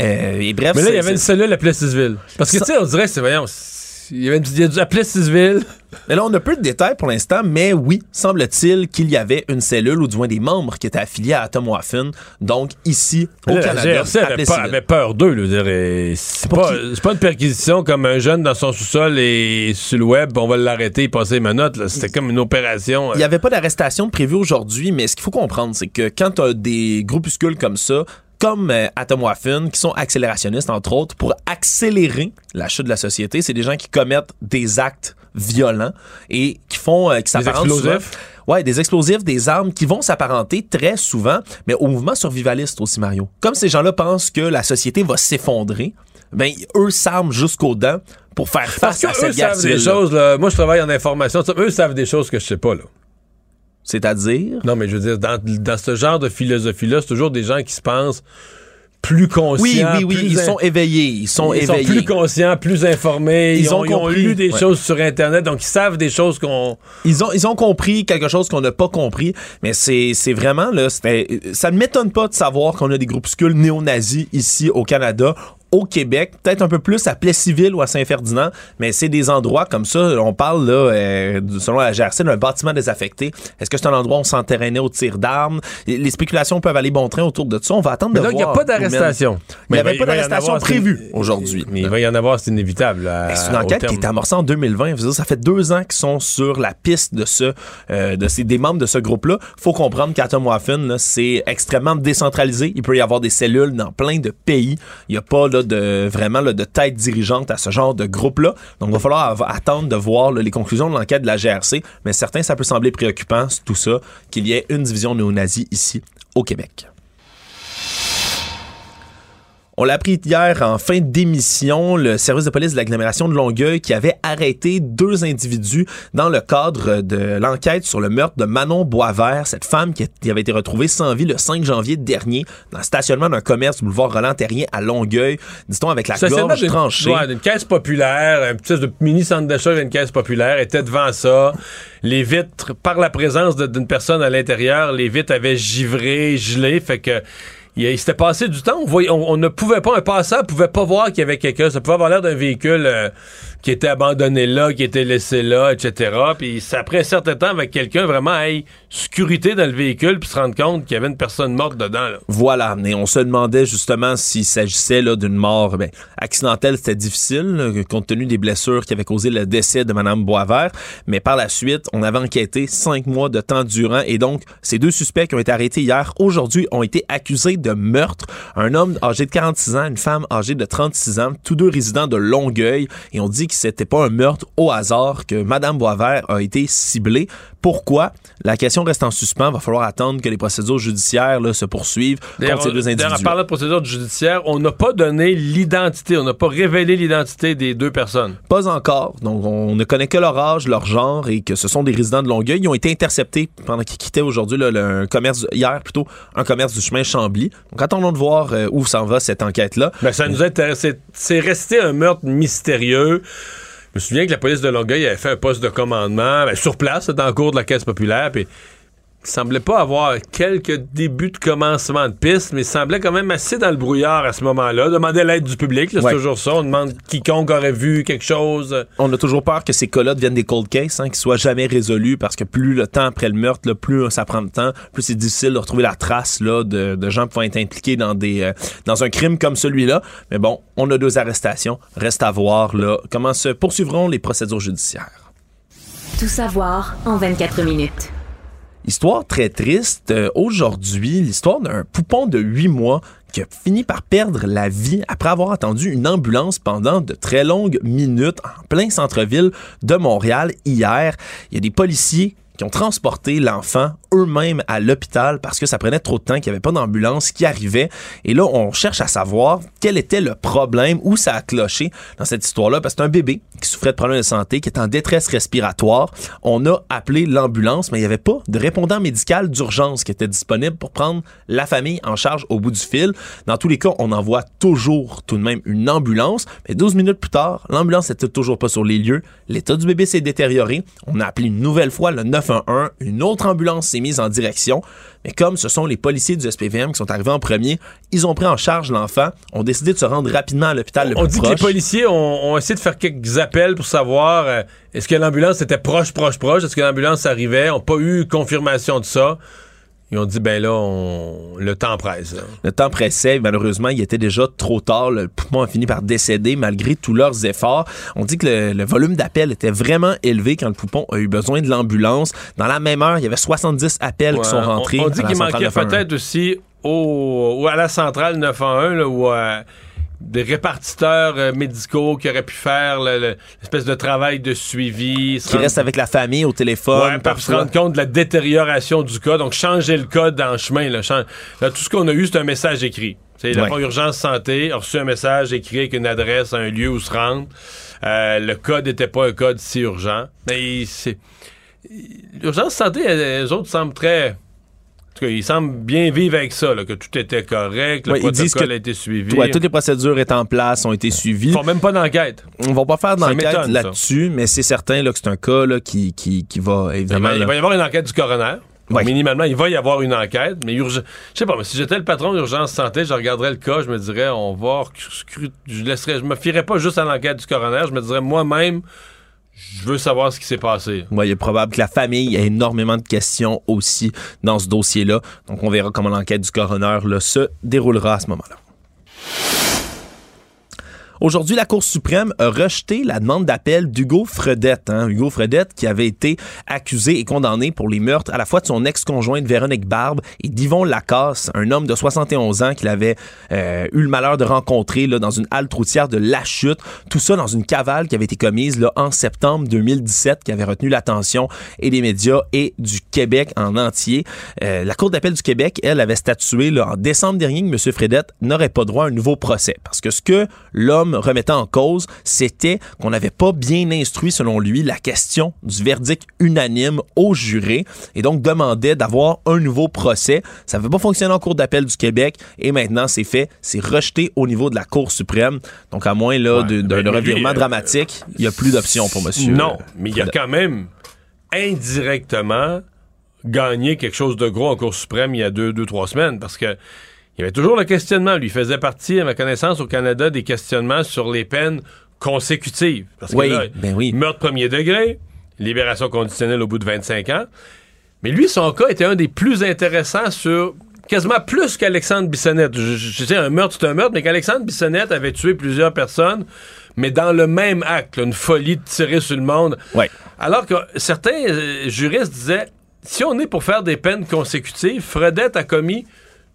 Euh, et bref, Mais là, il y avait une cellule à Plessisville. Parce que, tu sais, on dirait, c'est, voyons, il y avait une, il y a du- Plessisville. Mais là, on a peu de détails pour l'instant, mais oui, semble-t-il qu'il y avait une cellule ou du moins des membres qui étaient affiliés à Tom Waffen, donc ici au Là, la Canada. GRC avait, pas- avait peur d'eux. C'est pas, pas une perquisition comme un jeune dans son sous-sol et sur le web, on va l'arrêter et passer les menottes. C'était comme une opération. Il n'y avait pas d'arrestation prévue aujourd'hui, mais ce qu'il faut comprendre, c'est que quand tu as des groupuscules comme ça, comme euh, Atom Waffen, qui sont accélérationnistes, entre autres, pour accélérer la chute de la société. C'est des gens qui commettent des actes violents et qui font, euh, qui s'apparentent? Ouais, des explosifs, des armes qui vont s'apparenter très souvent, mais au mouvement survivaliste aussi, Mario. Comme ces gens-là pensent que la société va s'effondrer, ben, eux s'arment jusqu'aux dents pour faire Parce face à que cette eux savent des choses, là. Moi, je travaille en information. Eux savent des choses que je sais pas, là. C'est-à-dire? Non, mais je veux dire, dans, dans ce genre de philosophie-là, c'est toujours des gens qui se pensent plus conscients. Oui, oui, oui, plus ils in- sont éveillés, ils sont ils éveillés. sont plus conscients, plus informés. Ils, Ils ont, ont ils ont compris. lu des Ouais. choses sur Internet, donc ils savent des choses qu'on. Ils ont, ils ont compris quelque chose qu'on n'a pas compris, mais c'est c'est vraiment, là, ça ne m'étonne pas de savoir qu'on a des groupuscules néo-nazis ici au Canada, au Québec, peut-être un peu plus à Plessisville ou à Saint-Ferdinand, mais c'est des endroits comme ça, on parle, là, euh, selon la GRC, d'un bâtiment désaffecté. Est-ce que c'est un endroit où on s'enterrainait au tir d'armes? Les spéculations peuvent aller bon train autour de ça. On va attendre Mais de donc, il n'y a voir. pas d'arrestation. Il n'y avait va- pas va y en d'arrestation avoir, c'est- prévue aujourd'hui. Mais il va y en avoir, c'est inévitable. là, c'est une enquête qui est amorcée en 2020. Je veux dire, Ça fait deux ans qu'ils sont sur la piste de ce, euh, de ces, des membres de ce groupe-là. Faut comprendre qu'Atom Waffen, là, c'est extrêmement décentralisé. Il peut y avoir des cellules dans plein de pays. Il n'y a pas de vraiment de tête dirigeante à ce genre de groupe-là. Donc, il va falloir attendre de voir les conclusions de l'enquête de la GRC. Mais certains, ça peut sembler préoccupant, tout ça, qu'il y ait une division néo-nazie ici au Québec. On l'a appris hier en fin d'émission, le service de police de l'agglomération de Longueuil qui avait arrêté deux individus dans le cadre de l'enquête sur le meurtre de Manon Boisvert, cette femme qui, avait été retrouvée sans vie le 5 janvier dernier dans le stationnement d'un commerce du boulevard Roland-Terrien à Longueuil, dit-on avec la gorge d'une- tranchée. ouais, d'une caisse populaire, un petit de mini centre d'achat d'une caisse populaire, était devant ça. Les vitres, par la présence d'une personne à l'intérieur, les vitres avaient givré, gelé, fait que il, s'était passé du temps. On- on ne pouvait pas, un passant pouvait pas voir qu'il y avait quelqu'un. Ça pouvait avoir l'air d'un véhicule euh, qui était abandonné là, qui était laissé là, etc. Puis après un certain temps avec quelqu'un vraiment aille sécurité dans le véhicule puis se rendre compte qu'il y avait une personne morte dedans. Là. Voilà, et on se demandait justement s'il s'agissait là d'une mort ben, accidentelle, c'était difficile compte tenu des blessures qui avaient causé le décès de Madame Boisvert, mais par la suite, on avait enquêté cinq mois de temps durant et donc ces deux suspects qui ont été arrêtés hier, aujourd'hui, ont été accusés de meurtre. Un homme âgé de 46 ans, une femme âgée de 36 ans, tous deux résidents de Longueuil et on dit que c'était pas un meurtre au hasard que Madame Boisvert a été ciblée. Pourquoi? La question reste en suspens. Va falloir attendre que les procédures judiciaires là, se poursuivent contre ces deux individus. en parlant de procédure judiciaire, on n'a pas donné l'identité, on n'a pas révélé l'identité des deux personnes. Pas encore. Donc, on ne connaît que leur âge, leur genre et que ce sont des résidents de Longueuil. Ils ont été interceptés pendant qu'ils quittaient aujourd'hui le- un commerce, hier plutôt, un commerce du chemin Chambly. Donc, attendons de voir euh, où s'en va cette enquête-là. Ben, ça nous a intéressé. C'est resté un meurtre mystérieux. Je me souviens que la police de Longueuil avait fait un poste de commandement ben, sur place, dans le cours de la Caisse populaire, puis semblait pas avoir quelques débuts de commencement de piste, mais il semblait quand même assez dans le brouillard à ce moment-là. Demander l'aide du public, c'est Ouais. toujours ça. On demande quiconque aurait vu quelque chose. On a toujours peur que ces cas-là deviennent des cold cases, hein, qui soient jamais résolus parce que plus le temps après le meurtre, là, plus ça prend de temps, plus c'est difficile de retrouver la trace là, de, de gens pouvant être impliqués dans des euh, dans un crime comme celui-là. Mais bon, on a deux arrestations. Reste à voir là, comment se poursuivront les procédures judiciaires. Tout savoir en 24 minutes. Histoire très triste. euh, Aujourd'hui, l'histoire d'un poupon de 8 mois qui a fini par perdre la vie après avoir attendu une ambulance pendant de très longues minutes en plein centre-ville de Montréal hier. Il y a des policiers qui ont transporté l'enfant eux-mêmes à l'hôpital parce que ça prenait trop de temps, qu'il n'y avait pas d'ambulance qui arrivait. Et là, on cherche à savoir quel était le problème, où ça a cloché dans cette histoire-là, parce que c'est un bébé qui souffrait de problèmes de santé, qui est en détresse respiratoire. On a appelé l'ambulance, mais il n'y avait pas de répondant médical d'urgence qui était disponible pour prendre la famille en charge au bout du fil. Dans tous les cas, on envoie toujours tout de même une ambulance, mais 12 minutes plus tard, l'ambulance n'était toujours pas sur les lieux. L'état du bébé s'est détérioré. On a appelé une nouvelle fois le 911. Une autre ambulance s'est mise en direction. Mais comme ce sont les policiers du SPVM qui sont arrivés en premier, ils ont pris en charge l'enfant, ont décidé de se rendre rapidement à l'hôpital le On plus dit que les policiers ont, ont essayé de faire quelques appels pour savoir euh, est-ce que l'ambulance était proche, proche, proche, est-ce que l'ambulance arrivait, ont pas eu confirmation de ça. Ils ont dit, ben là, on- le temps presse. là. Le temps pressait. Malheureusement, il était déjà trop tard. Le poumon a fini par décéder malgré tous leurs efforts. On dit que le, le volume d'appels était vraiment élevé quand le poupon a eu besoin de l'ambulance. Dans la même heure, il y avait 70 appels Ouais, qui sont rentrés. On, on dit qu'il manquait 911. peut-être aussi au, ou à la centrale 911 là, ou à des répartiteurs euh, médicaux qui auraient pu faire le- le- l'espèce de travail de suivi. Qui rendre- reste avec la famille au téléphone. Ouais, pour se rendre compte de la détérioration du cas. Donc, changer le code en chemin. Là, là, tout ce qu'on a eu, c'est un message écrit. C'est la Ouais. urgence santé a reçu un message écrit avec une adresse, un lieu où se rendre. Euh, le code n'était pas un code si urgent. Mais c'est l'urgence santé, les autres semblent très. En tout cas, ils semblent bien vivre avec ça, là, que tout était correct, le Ouais, protocole a été suivi. Ouais, toutes les procédures étaient en place, ont été suivies. Ils font même pas d'enquête. On va pas faire d'enquête là-dessus, mais c'est certain là, que c'est un cas là, qui, qui, qui va Il évidemment. va, il va y avoir une enquête du coroner. Ouais. Minimalement, il va y avoir une enquête, mais urge- je sais pas, mais si j'étais le patron d'urgence santé, je regarderais le cas, je me dirais, on va, je laisserais, je me fierais pas juste à l'enquête du coroner, je me dirais moi-même, je veux savoir ce qui s'est passé. Ouais, il est probable que la famille ait énormément de questions aussi dans ce dossier-là. Donc, on verra comment l'enquête du coroner là, se déroulera à ce moment-là. Aujourd'hui, la Cour suprême a rejeté la demande d'appel d'Hugo Fredette. hein. Hugo Fredette qui avait été accusé et condamné pour les meurtres à la fois de son ex-conjointe Véronique Barbe et d'Yvon Lacasse, un homme de 71 ans qu'il avait euh, eu le malheur de rencontrer là, dans une halte routière de La Chute. Tout ça dans une cavale qui avait été commise là, en septembre 2017 qui avait retenu l'attention et des médias et du Québec en entier. Euh, la Cour d'appel du Québec, elle, avait statué là, en décembre dernier que M. Fredette n'aurait pas droit à un nouveau procès parce que ce que l'homme remettait en cause, c'était qu'on n'avait pas bien instruit, selon lui, la question du verdict unanime au juré et donc demandait d'avoir un nouveau procès. Ça n'avait pas fonctionné en Cour d'appel du Québec et maintenant c'est fait, c'est rejeté au niveau de la Cour suprême. Donc à moins là, Ouais, d'un lui, revirement euh, dramatique, il n'y a plus d'options pour monsieur. Non, euh, mais il y a quand même indirectement gagné quelque chose de gros en Cour suprême il y a deux, deux trois semaines parce que il y avait toujours le questionnement. Lui faisait partie, à ma connaissance, au Canada, des questionnements sur les peines consécutives. Parce que Oui, là, ben oui. meurtre premier degré, libération conditionnelle au bout de 25 ans. Mais lui, son cas était un des plus intéressants sur quasiment plus qu'Alexandre Bissonnette. Je, je- je sais, un meurtre, c'est un meurtre, mais qu'Alexandre Bissonnette avait tué plusieurs personnes, mais dans le même acte, là, une folie de tirer sur le monde. Ouais. Alors que certains euh, juristes disaient, si on est pour faire des peines consécutives, Fredette a commis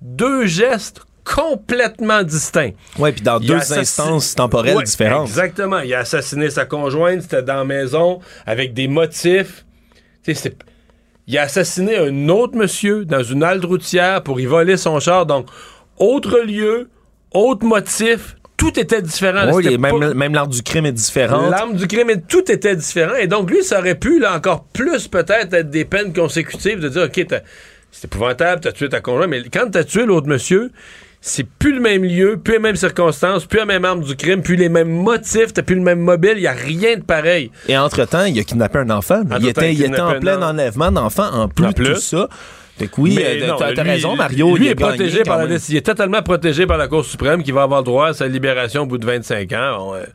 deux gestes complètement distincts. Ouais, puis dans Il deux instances temporelles Ouais, différentes. Exactement. Il a assassiné sa conjointe, c'était dans la maison, avec des motifs. C'est- Il a assassiné un autre monsieur dans une halte routière pour y voler son char. Donc, autre lieu, autre motif, tout était différent. Oui, même, pas- même l'arme du crime est différente. L'arme du crime, tout était différent. Et donc, lui, ça aurait pu, là, encore plus, peut-être, être des peines consécutives, de dire, OK, t'as- c'est épouvantable, t'as tué ta conjointe, mais quand t'as tué l'autre monsieur, c'est plus le même lieu, plus les mêmes circonstances, plus la même arme du crime, plus les mêmes motifs, t'as plus le même mobile, il y a rien de pareil. Et entre-temps, il a kidnappé un enfant. Il était, il était en plein enlèvement d'enfants en plus, de plus. tout ça. Fait que oui, euh, t'as raison, Mario. Lui il a est protégé par la. Il est totalement protégé par la Cour suprême qui va avoir droit à sa libération au bout de 25 ans. Euh,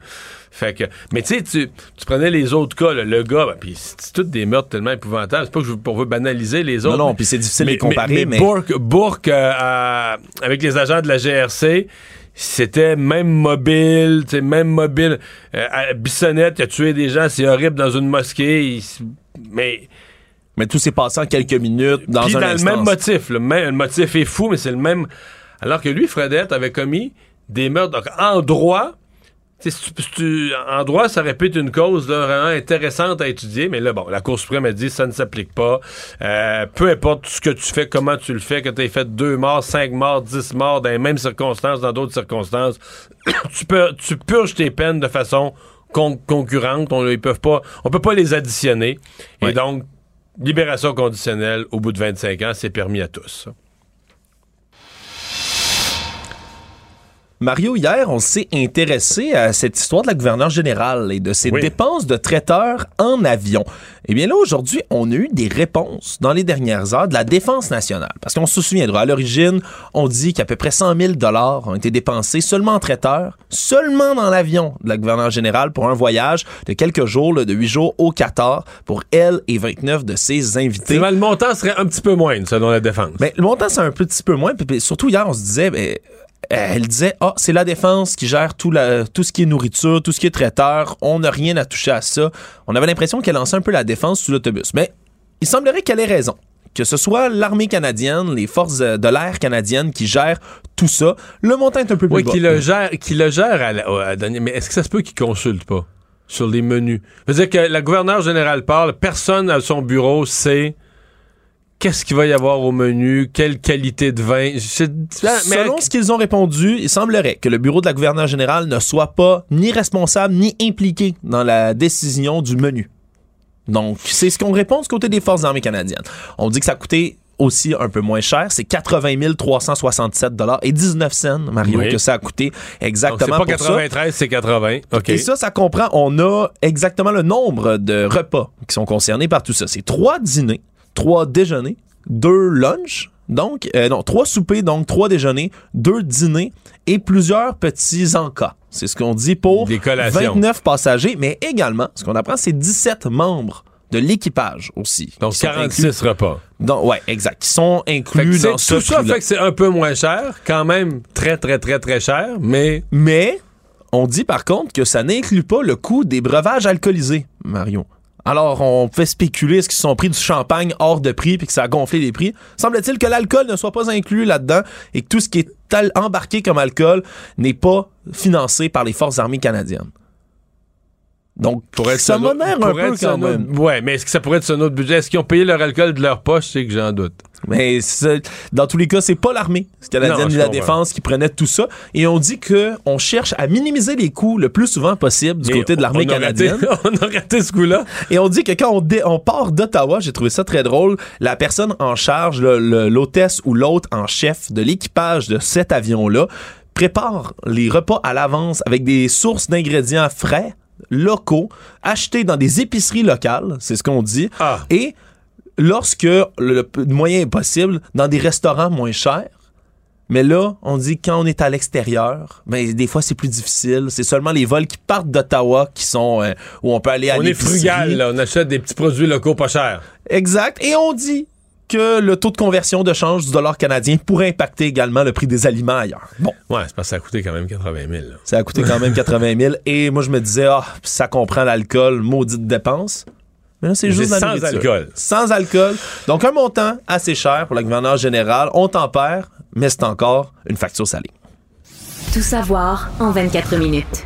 fait que, mais tu sais, tu tu prenais les autres cas, là, le gars, ben, puis c'est tous des meurtres tellement épouvantables. C'est pas que je veux, banaliser les autres. non, mais- puis c'est difficile de les comparer, mais- Bourque, Bourque, euh, avec les agents de la GRC, c'était même mobile, tu même mobile. Euh, Bissonnette, il a tué des gens, c'est horrible dans une mosquée. il mais Mais tout s'est passé en quelques minutes dans un dans le instant. même motif. Le, même, le motif est fou, mais c'est le même. Alors que lui, Fredette, avait commis des meurtres. Donc, en droit, en droit, ça répète une cause là, vraiment intéressante à étudier, mais là, bon, la Cour suprême a dit ça ne s'applique pas. Euh, peu importe ce que tu fais, comment tu le fais, que tu aies fait deux morts, cinq morts, dix morts dans les mêmes circonstances, dans d'autres circonstances, tu, peux, tu purges tes peines de façon con- concurrente. On ne peuvent pas, on peut pas les additionner. Et donc, libération conditionnelle au bout de 25 ans, c'est permis à tous. Mario, hier, on s'est intéressé à cette histoire de la gouverneure générale et de ses Oui. dépenses de traiteur en avion. Eh bien là, aujourd'hui, on a eu des réponses dans les dernières heures de la Défense nationale. Parce qu'on se souviendra, à l'origine, on dit qu'à peu près 100 000 ont été dépensés seulement en traiteur, seulement dans l'avion de la gouverneure générale pour un voyage de quelques jours, là, de 8 jours au Qatar, pour elle et 29 de ses invités. Mal, le montant serait un petit peu moindre, selon la défense. Ben, le montant, c'est un petit peu moins. Puis, surtout, hier, on se disait, ben, elle disait, ah, c'est la défense qui gère tout, la, tout ce qui est nourriture, tout ce qui est traiteur. On n'a rien à toucher à ça. On avait l'impression qu'elle lançait un peu la défense sous l'autobus. Mais il semblerait qu'elle ait raison. Que ce soit l'armée canadienne, les forces euh, de l'air canadiennes qui gèrent tout ça, le montant est un peu plus Oui, bas. qui le gère, qui le gère à, la- à la dernière- Mais est-ce que ça se peut qu'il consulte pas sur les menus? Je veux dire que la gouverneure générale parle, personne à son bureau sait qu'est-ce qu'il va y avoir au menu, quelle qualité de vin? Mais- Selon ce qu'ils ont répondu, il semblerait que le bureau de la gouverneure générale ne soit pas ni responsable ni impliqué dans la décision du menu. Donc, c'est ce qu'on répond du côté des forces armées canadiennes. On dit que ça a coûté aussi un peu moins cher, c'est 80 367 dollars et 19 cents, Mario, Oui. que ça a coûté Donc, c'est exactement pas pour ça. 93, c'est 80. OK. Et ça, ça comprend, on a exactement le nombre de repas qui sont concernés par tout ça. C'est trois dîners, trois déjeuners, deux lunchs, donc, euh, non, trois soupers, donc trois déjeuners, deux dîners et plusieurs petits encas. C'est ce qu'on dit pour Des collations. 29 passagers, mais également, ce qu'on apprend, c'est 17 membres de l'équipage aussi. Donc, qui sont 46 repas. Donc, ouais, exact. Qui sont inclus dans ce tout ça fait que c'est un peu moins cher, quand même très, très, très, très cher, mais Mais on dit par contre que ça n'inclut pas le coût des breuvages alcoolisés, Mario. Alors, on fait spéculer est-ce qu'ils sont pris du champagne hors de prix puis que ça a gonflé les prix. Semble-t-il que l'alcool ne soit pas inclus là-dedans et que tout ce qui est embarqué comme alcool n'est pas financé par les forces armées canadiennes. Donc, pour être ça m'honore un peu quand même. Ouais, mais est-ce que ça pourrait être sur notre budget? Est-ce qu'ils ont payé leur alcool de leur poche? C'est que j'en doute. Mais dans tous les cas, c'est pas l'armée canadienne je la défense qui prenait tout ça. Et on dit que on cherche à minimiser les coûts le plus souvent possible du Mais côté de l'armée on a raté- canadienne. on a raté ce coup-là. Et on dit que quand on, dé- on part d'Ottawa, j'ai trouvé ça très drôle, la personne en charge, l'hôtesse ou l'hôte en chef de l'équipage de cet avion-là, prépare les repas à l'avance avec des sources d'ingrédients frais, locaux, achetés dans des épiceries locales, c'est ce qu'on dit. Ah. Et lorsque le, le moyen est possible, dans des restaurants moins chers. Mais là, on dit quand on est à l'extérieur, ben des fois c'est plus difficile. C'est seulement les vols qui partent d'Ottawa qui sont euh, où on peut aller à On est frugal, là. On achète des petits produits locaux pas chers. Exact. Et on dit que le taux de conversion de change du dollar canadien pourrait impacter également le prix des aliments ailleurs. Bon, Ouais, c'est parce que ça a coûté quand même 80 000. là. ça a coûté quand même 80 000. Et moi, je me disais, ah, ça comprend l'alcool, maudite dépense. Mais là, c'est juste la sans nourriture. alcool. Sans alcool. Donc, un montant assez cher pour la gouverneure générale. On tempère, mais c'est encore une facture salée. Tout savoir en 24 minutes.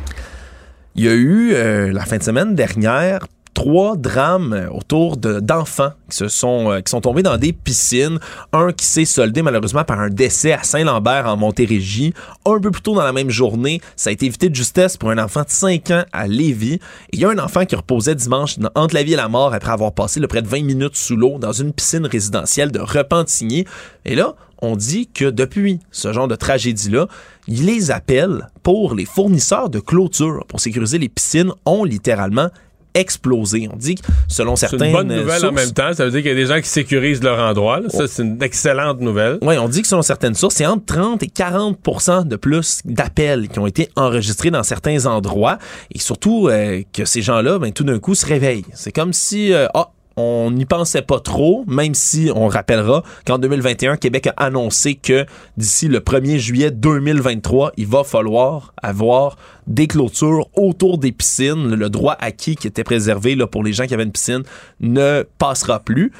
Il y a eu, euh, la fin de semaine dernière, trois drames autour de- d'enfants qui se sont, euh, qui sont tombés dans des piscines. Un qui s'est soldé malheureusement par un décès à Saint-Lambert en Montérégie. Un peu plus tôt dans la même journée, ça a été évité de justesse pour un enfant de 5 ans à Lévis. Il y a un enfant qui reposait dimanche entre la vie et la mort après avoir passé le près de 20 minutes sous l'eau dans une piscine résidentielle de Repentigny. Et là, on dit que depuis ce genre de tragédie-là, les appellent pour les fournisseurs de clôture pour sécuriser les piscines ont littéralement explosé. On dit que selon C'est certains une bonne nouvelle en même temps. Ça veut dire qu'il y a des gens qui sécurisent leur endroit. là. Ça, c'est une excellente nouvelle. Oui, on dit que selon certaines sources, c'est entre 30 et 40% de plus d'appels qui ont été enregistrés dans certains endroits. Et surtout euh, que ces gens-là, ben, tout d'un coup, se réveillent. C'est comme si, euh, ah, on n'y pensait pas trop, même si on rappellera qu'en 2021, Québec a annoncé que d'ici le 1er juillet 2023, il va falloir avoir des clôtures autour des piscines. Le droit acquis qui était préservé là, pour les gens qui avaient une piscine ne passera plus.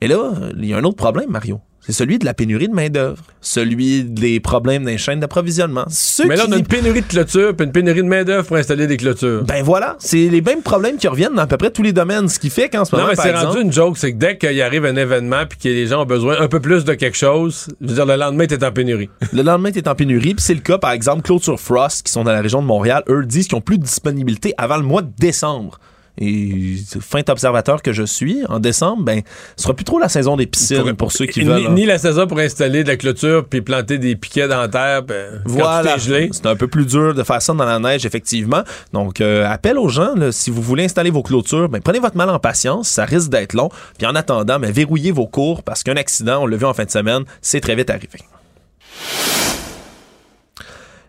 Mais là, il y a un autre problème, Mario. C'est celui de la pénurie de main-d'œuvre, celui des problèmes des chaînes d'approvisionnement. Mais là, on a une pénurie de clôtures puis une pénurie de main-d'œuvre pour installer des clôtures. Ben voilà, c'est les mêmes problèmes qui reviennent dans à peu près tous les domaines. Ce qui fait qu'en ce non, moment, mais par c'est exemple, rendu une joke. C'est que dès qu'il arrive un événement puis que les gens ont besoin un peu plus de quelque chose, je veux dire, le lendemain, t'es en pénurie. le lendemain, tu es en pénurie. Puis c'est le cas, par exemple, Clôture Frost, qui sont dans la région de Montréal, eux disent qu'ils ont plus de disponibilité avant le mois de décembre. Et fin observateur que je suis, en décembre, ben, ce sera plus trop la saison des piscines pour, pour ceux qui ni, veulent. hein. Ni la saison pour installer de la clôture puis planter des piquets dans la terre. ben, Voilà, c'est un peu plus dur de faire ça dans la neige, effectivement. Donc, euh, appel aux gens, là, si vous voulez installer vos clôtures, ben, prenez votre mal en patience, ça risque d'être long. Puis en attendant, ben, verrouillez vos cours parce qu'un accident, on l'a vu en fin de semaine, c'est très vite arrivé.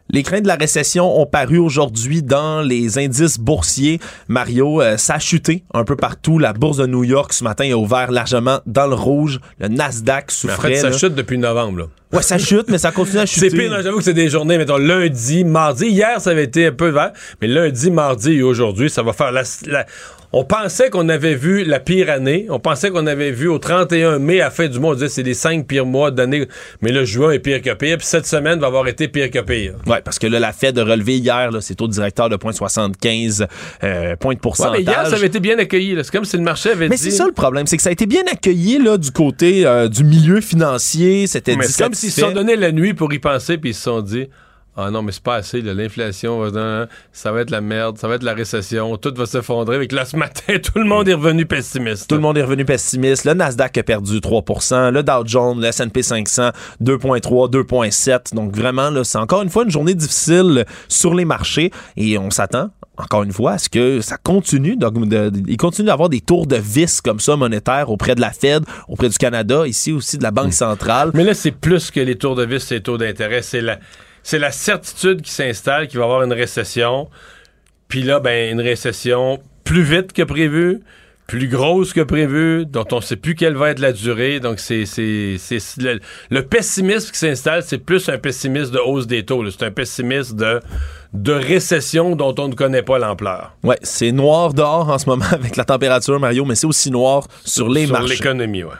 Les craintes de la récession ont paru aujourd'hui dans les indices boursiers. Mario, euh, ça a chuté un peu partout. La bourse de New York ce matin a ouvert largement dans le rouge. Le Nasdaq Mais en souffrait. fait, ça là. chute depuis novembre. Là. Ouais, ça chute, mais ça continue à chuter. C'est pire, non, j'avoue que c'est des journées, mettons, lundi, mardi. Hier, ça avait été un peu vert, mais lundi, mardi et aujourd'hui, ça va faire la. la- on pensait qu'on avait vu la pire année. On pensait qu'on avait vu au 31 mai, à la fin du mois, on disait c'est les cinq pires mois d'année. Mais le juin est pire que pire. Puis cette semaine va avoir été pire que pire. Ouais, parce que là, la Fed a relevé hier, là, c'est au directeur de 0.75 euh, points de Ouais, pourcentage. mais hier, ça avait été bien accueilli. là. C'est comme si le marché avait Mais dit. c'est ça le problème, c'est que ça a été bien accueilli là, du côté euh, du milieu financier. C'était Mais dit comme s'ils se sont donné la nuit pour y penser, puis ils se sont dit Ah non, mais c'est pas assez, l'inflation, va- hein, ça va être la merde, ça va être la récession, tout va s'effondrer. Avec là, ce matin, tout le monde est revenu pessimiste. Tout le monde est revenu pessimiste. Le Nasdaq a perdu 3% le Dow Jones, le S&P 500, 2,3, 2,7. Donc vraiment, là, c'est encore une fois une journée difficile sur les marchés et on s'attend encore une fois, à ce que ça continue, de, de- il continue d'avoir des tours de vis comme ça monétaires auprès de la Fed, auprès du Canada, ici aussi de la Banque centrale? Mais là, c'est plus que les tours de vis, c'est les taux d'intérêt. C'est la, c'est la certitude qui s'installe qu'il va y avoir une récession. Puis là, ben, une récession plus vite que prévu, plus grosse que prévu, dont on ne sait plus quelle va être la durée. Donc, c'est, c'est, c'est le, le pessimisme qui s'installe, c'est plus un pessimisme de hausse des taux. C'est un pessimisme de, de récession dont on ne connaît pas l'ampleur. Ouais, c'est noir dehors en ce moment avec la température, Mario, mais c'est aussi noir sur les Sur marchés. l'économie, ouais.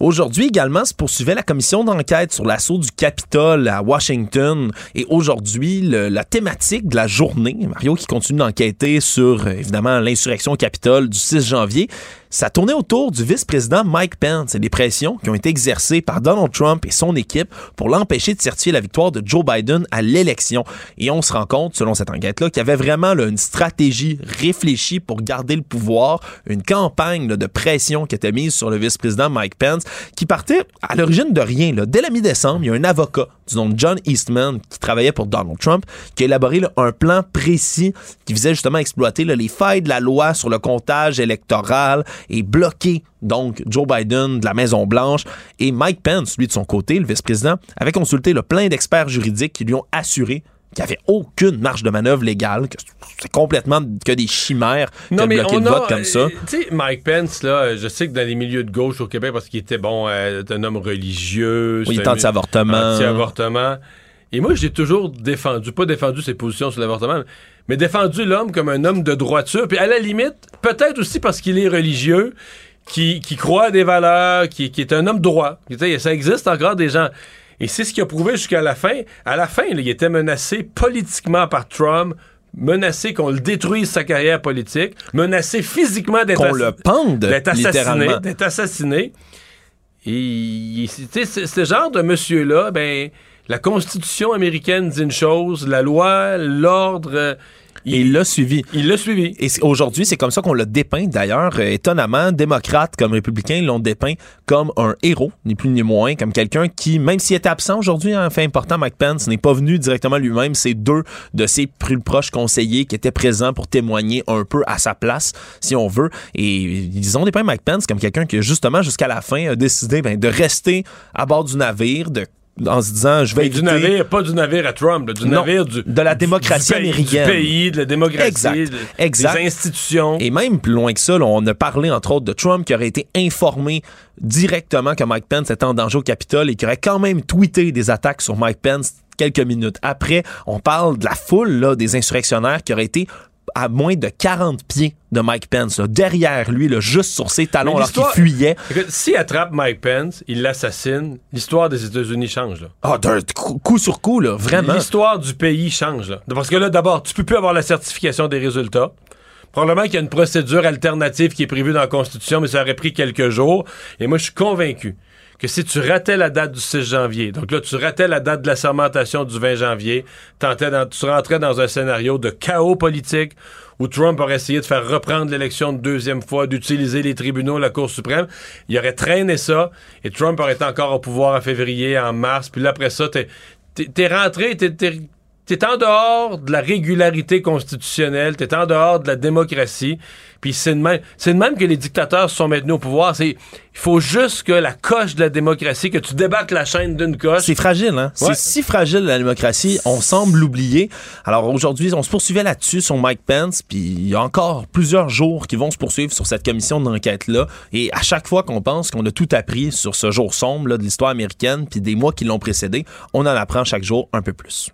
Aujourd'hui également se poursuivait la commission d'enquête sur l'assaut du Capitole à Washington. Et aujourd'hui, la thématique de la journée, Mario qui continue d'enquêter sur, euh, évidemment, l'insurrection au Capitole du 6 janvier, ça tournait autour du vice-président Mike Pence et des pressions qui ont été exercées par Donald Trump et son équipe pour l'empêcher de certifier la victoire de Joe Biden à l'élection. Et on se rend compte, selon cette enquête-là, qu'il y avait vraiment une stratégie réfléchie pour garder le pouvoir, une campagne de pression qui était mise sur le vice-président Mike Pence, qui partait à l'origine de rien. Là. Dès la mi-décembre, il y a un avocat du nom de John Eastman qui travaillait pour Donald Trump, qui a élaboré un plan précis qui visait justement à exploiter les failles de la loi sur le comptage électoral et bloquer donc Joe Biden de la Maison-Blanche. Et Mike Pence, lui de son côté, le vice-président, avait consulté le plein d'experts juridiques qui lui ont assuré qu'il n'y avait aucune marge de manœuvre légale, que c'est complètement que des chimères que de bloquer le vote comme ça. euh, Tu sais, Mike Pence, là, euh, je sais que dans les milieux de gauche au Québec, parce qu'il était, bon, euh, un homme religieux. Oui, il un- anti-avortement. Anti-avortement. Et moi, j'ai toujours défendu, pas défendu ses positions sur l'avortement, mais défendu l'homme comme un homme de droiture. Puis à la limite, peut-être aussi parce qu'il est religieux, qui, qui croit à des valeurs, qui, qui est un homme droit. Tu sais, Ça existe encore des gens. Et c'est ce qu'il a prouvé jusqu'à la fin. À la fin, là, il était menacé politiquement par Trump, menacé qu'on le détruise sa carrière politique, menacé physiquement d'être Qu'on le pende, d'être assassiné, d'être assassiné. Et ce genre de monsieur-là, ben, la Constitution américaine dit une chose, la loi, l'ordre, il l'a suivi. il l'a suivi. Et aujourd'hui, c'est comme ça qu'on l'a dépeint. D'ailleurs, euh, étonnamment, démocrates comme républicains l'ont dépeint comme un héros, ni plus ni moins, comme quelqu'un qui, même s'il était absent aujourd'hui, un fait important, Mike Pence n'est pas venu directement lui-même. C'est deux de ses plus proches conseillers qui étaient présents pour témoigner un peu à sa place, si on veut. Et ils ont dépeint Mike Pence comme quelqu'un qui, justement, jusqu'à la fin, a décidé ben, de rester à bord du navire, de en se disant je vais du navire, pas du navire à Trump, là, du Non, navire du, de la démocratie du américaine. Du pays, de la démocratie, Exact, de- exact. des institutions. Et même plus loin que ça, là, on a parlé entre autres de Trump qui aurait été informé directement que Mike Pence était en danger au Capitole et qui aurait quand même tweeté des attaques sur Mike Pence quelques minutes après. On parle de la foule là, des insurrectionnaires qui auraient été à moins de 40 pieds de Mike Pence, là, derrière lui, là, juste sur ses talons alors qu'il fuyait. S'il attrape Mike Pence, il l'assassine, l'histoire des États-Unis change. Là. Ah, d'un coup, coup sur coup, là, vraiment. L'histoire du pays change. Là. Parce que là, d'abord, tu peux plus avoir la certification des résultats. Probablement qu'il y a une procédure alternative qui est prévue dans la Constitution, mais ça aurait pris quelques jours. Et moi, je suis convaincu que si tu ratais la date du 6 janvier, donc là, tu ratais la date de la sermentation du 20 janvier, tu rentrais dans un scénario de chaos politique où Trump aurait essayé de faire reprendre l'élection une deuxième fois, d'utiliser les tribunaux, la Cour suprême. Il aurait traîné ça et Trump aurait été encore au pouvoir en février, en mars. Puis là, après ça, t'es, t'es rentré, t'es, t'es- en dehors de la régularité constitutionnelle, t'es en dehors de la démocratie. Puis c'est de même, c'est de même que les dictateurs sont maintenus au pouvoir. C'est, il faut juste que la coche de la démocratie, que tu débattes la chaîne d'une coche. C'est fragile, hein? Ouais. C'est si fragile la démocratie, on semble l'oublier. Alors aujourd'hui, on se poursuivait là-dessus sur Mike Pence, puis il y a encore plusieurs jours qui vont se poursuivre sur cette commission d'enquête-là. Et à chaque fois qu'on pense qu'on a tout appris sur ce jour sombre là, de l'histoire américaine, puis des mois qui l'ont précédé, on en apprend chaque jour un peu plus.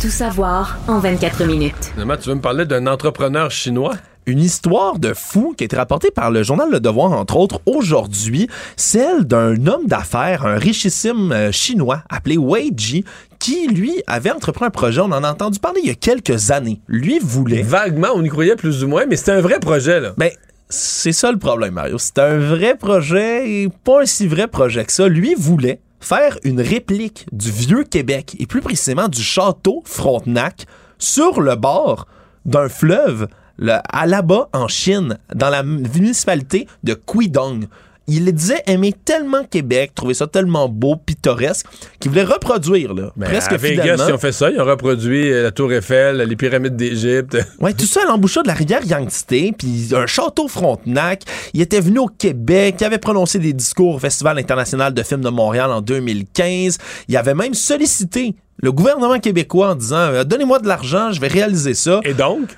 Tout savoir en 24 minutes. Finalement, tu veux me parler d'un entrepreneur chinois? Une histoire de fou qui a été rapportée par le journal Le Devoir, entre autres, aujourd'hui, celle d'un homme d'affaires, un richissime euh, chinois appelé Wei Ji, qui, lui, avait entrepris un projet, on en a entendu parler il y a quelques années. Lui voulait... Vaguement, on y croyait plus ou moins, mais c'était un vrai projet, là. Ben, c'est ça le problème, Mario. C'est un vrai projet et pas un si vrai projet que ça. Lui voulait faire une réplique du vieux Québec et plus précisément du château Frontenac sur le bord d'un fleuve le, à là-bas en Chine, dans la municipalité de Quidong. Il disait aimer tellement Québec, trouver ça tellement beau, pittoresque, qu'il voulait reproduire, là, Ben, presque à Vegas, fidèlement. ils ont fait ça. Ils ont reproduit euh, la Tour Eiffel, les pyramides d'Égypte. Ouais, tout ça à l'embouchure de la rivière Yangtze, puis un château Frontenac. Il était venu au Québec, il avait prononcé des discours au Festival international de films de Montréal en 2015. Il avait même sollicité le gouvernement québécois en disant euh, Donnez-moi de l'argent, je vais réaliser ça. Et donc?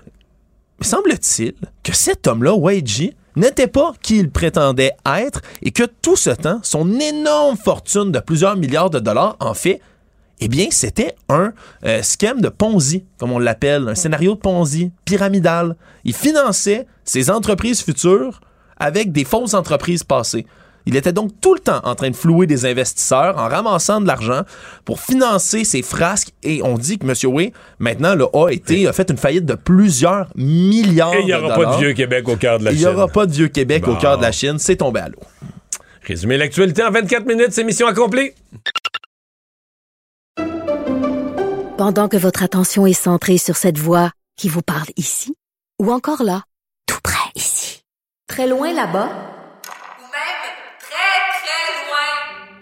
Mais semble-t-il que cet homme-là, Weiji, n'était pas qui il prétendait être et que tout ce temps, son énorme fortune de plusieurs milliards de dollars, en fait, eh bien, c'était un euh, scam de Ponzi, comme on l'appelle, un scénario de Ponzi, pyramidal. Il finançait ses entreprises futures avec des fausses entreprises passées. Il était donc tout le temps en train de flouer des investisseurs en ramassant de l'argent pour financer ses frasques et on dit que M. Way, maintenant, là, a été, a fait une faillite de plusieurs milliards Et il n'y aura pas de vieux Québec au cœur de la Il Chine. n'y aura pas de vieux Québec au cœur de la Chine. C'est tombé à l'eau. Résumé l'actualité en 24 minutes, c'est mission accomplie. Pendant que votre attention est centrée sur cette voix qui vous parle ici, ou encore là, tout près ici, très loin là-bas, Ou même très, très loin.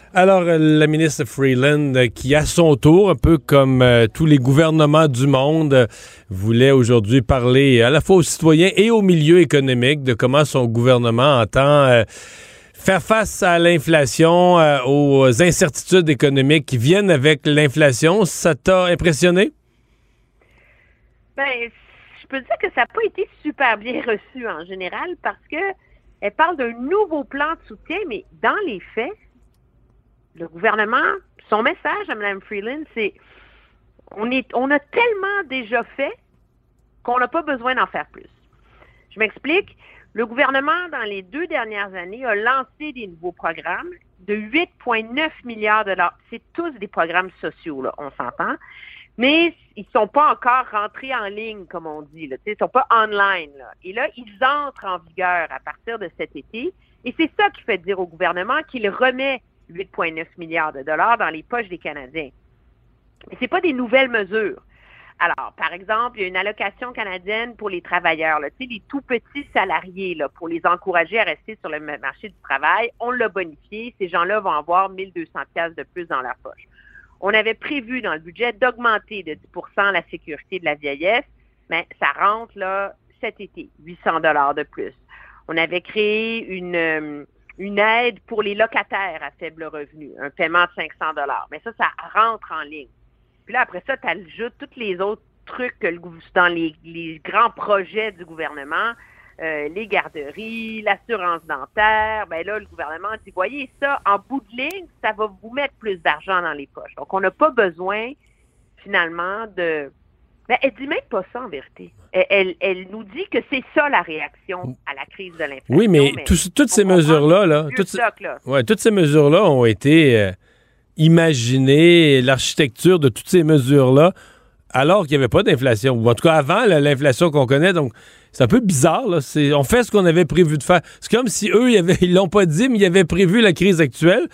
Alors, euh, la ministre Freeland, euh, qui à son tour, un peu comme euh, tous les gouvernements du monde, voulait aujourd'hui parler à la fois aux citoyens et au milieu économique de comment son gouvernement entend faire face à l'inflation, aux incertitudes économiques qui viennent avec l'inflation. Ça t'a impressionné? Ben, je peux dire que ça n'a pas été super bien reçu en général parce que elle parle d'un nouveau plan de soutien, mais dans les faits, le gouvernement, son message à Mme Freeland, c'est on est on a tellement déjà fait qu'on n'a pas besoin d'en faire plus. Je m'explique. Le gouvernement, dans les deux dernières années, a lancé des nouveaux programmes de 8,9 milliards de dollars. C'est tous des programmes sociaux, là, on s'entend. Mais ils sont pas encore rentrés en ligne, comme on dit. Là. Ils sont pas online. Là. Et là, ils entrent en vigueur à partir de cet été. Et c'est ça qui fait dire au gouvernement qu'il remet 8,9 milliards de dollars dans les poches des Canadiens. Mais c'est pas des nouvelles mesures. Alors, par exemple, il y a une allocation canadienne pour les travailleurs, là, les tout petits salariés, là, pour les encourager à rester sur le ma- marché du travail. On l'a bonifié. Ces gens-là vont avoir 1200 pièces de plus dans leur poche. On avait prévu dans le budget d'augmenter de 10% la sécurité de la vieillesse, mais ça rentre là cet été, 800 dollars de plus. On avait créé une, euh, une aide pour les locataires à faible revenu, un paiement de 500 dollars. Mais ça, ça rentre en ligne. Puis là, après ça, tu ajoutes tous les autres trucs que le dans les, les grands projets du gouvernement, euh, les garderies, l'assurance dentaire. Ben là, le gouvernement dit, voyez ça, en bout de ligne, ça va vous mettre plus d'argent dans les poches. Donc, on n'a pas besoin, finalement, de Ben, elle dit même pas ça en vérité. Elle, elle, elle nous dit que c'est ça la réaction à la crise de l'inflation. Oui, mais, toutes ces mesures-là, là, toutes, stock, là. ouais, toutes ces mesures-là ont été euh, imaginées, l'architecture de toutes ces mesures-là, alors qu'il n'y avait pas d'inflation. Ou en tout cas, avant l'inflation qu'on connaît. Donc, c'est un peu bizarre. Là. On fait ce qu'on avait prévu de faire. C'est comme si eux, ils l'ont pas dit, mais ils avaient prévu la crise actuelle.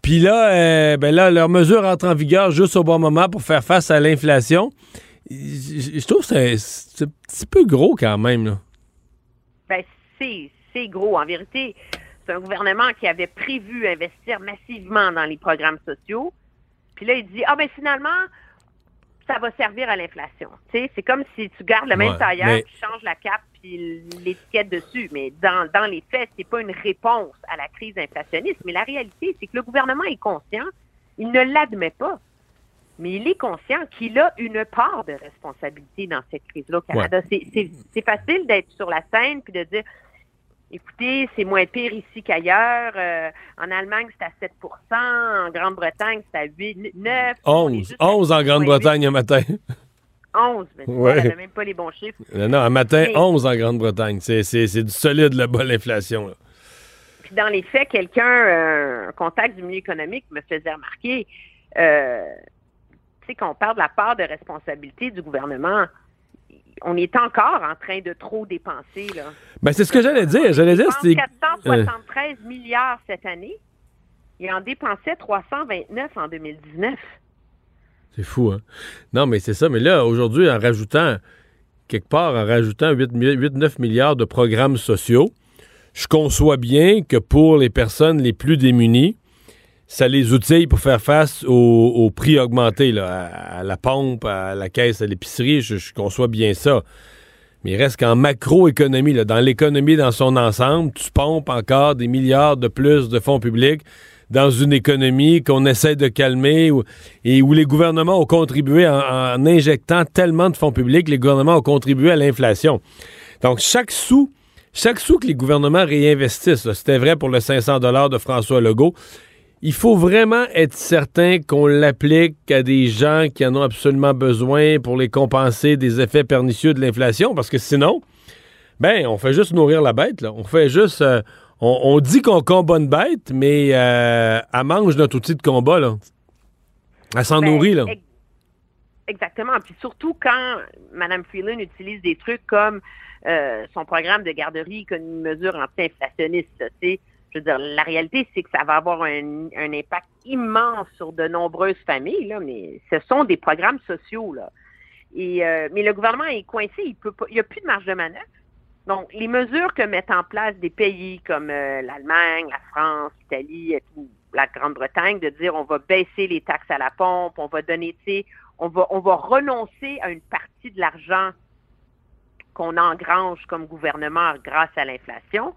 Puis là, euh, ben là, leurs mesures entrent en vigueur juste au bon moment pour faire face à l'inflation. Je trouve que c'est un petit peu gros quand même. Là. Ben, c'est, c'est gros. En vérité, c'est un gouvernement qui avait prévu investir massivement dans les programmes sociaux. Puis là, il dit, ah ben finalement, ça va servir à l'inflation. C'est comme si tu gardes le même Ouais, tailleur, mais- tu changes la cape puis l'étiquette dessus. Mais dans, dans les faits, c'est pas une réponse à la crise inflationniste. Mais la réalité, c'est que le gouvernement est conscient, il ne l'admet pas. Mais il est conscient qu'il a une part de responsabilité dans cette crise-là au Canada. C'est- facile d'être sur la scène puis de dire écoutez, c'est moins pire ici qu'ailleurs. Euh, en Allemagne, c'est à 7% En Grande-Bretagne, c'est à 8, 9 On est 11. juste à 11 en 8,8. Grande-Bretagne un matin. 11. Mais Ouais. elle n'a même pas les bons chiffres. Non, non, un matin, Mais- 11 en Grande-Bretagne. C'est c'est- c'est du solide là-bas, l'inflation. là. Puis dans les faits, quelqu'un, euh, un contact du milieu économique me faisait remarquer, euh, sais, qu'on parle de la part de responsabilité du gouvernement, on est encore en train de trop dépenser. Là. Ben, c'est ce que j'allais dire. J'allais dire, dépense 473 milliards cette année. Il en dépensait 329 en 2019. C'est fou, hein? Non, mais c'est ça. Mais là, aujourd'hui, en rajoutant, quelque part, en rajoutant 8-9 milliards de programmes sociaux, je conçois bien que pour les personnes les plus démunies, ça les outille pour faire face aux, prix augmentés, à, la pompe, à la caisse, à l'épicerie. Je, conçois bien ça. Mais il reste qu'en macroéconomie, dans l'économie dans son ensemble, tu pompes encore des milliards de plus de fonds publics dans une économie qu'on essaie de calmer et où les gouvernements ont contribué en, en injectant tellement de fonds publics, les gouvernements ont contribué à l'inflation. Donc, chaque sou, chaque sou que les gouvernements réinvestissent, c'était vrai pour le 500 de François Legault, il faut vraiment être certain qu'on l'applique à des gens qui en ont absolument besoin pour les compenser des effets pernicieux de l'inflation, parce que sinon, ben, on fait juste nourrir la bête, là. On fait juste... euh, on, on dit qu'on combat une bête, mais euh, elle mange notre outil de combat, là. Elle s'en Ben, nourrit, là. ex- Exactement. Puis surtout quand Mme Freeland utilise des trucs comme euh, son programme de garderie comme une mesure anti-inflationniste. sais. Je veux dire, la réalité, c'est que ça va avoir un, impact immense sur de nombreuses familles, là, mais ce sont des programmes sociaux. Là. Et, euh, mais le gouvernement est coincé, il peut pas, il n'y a plus de marge de manœuvre. Donc, les mesures que mettent en place des pays comme euh, l'Allemagne, la France, l'Italie, la Grande-Bretagne, de dire on va baisser les taxes à la pompe, on va donner, tu on va, on va renoncer à une partie de l'argent qu'on engrange comme gouvernement grâce à l'inflation.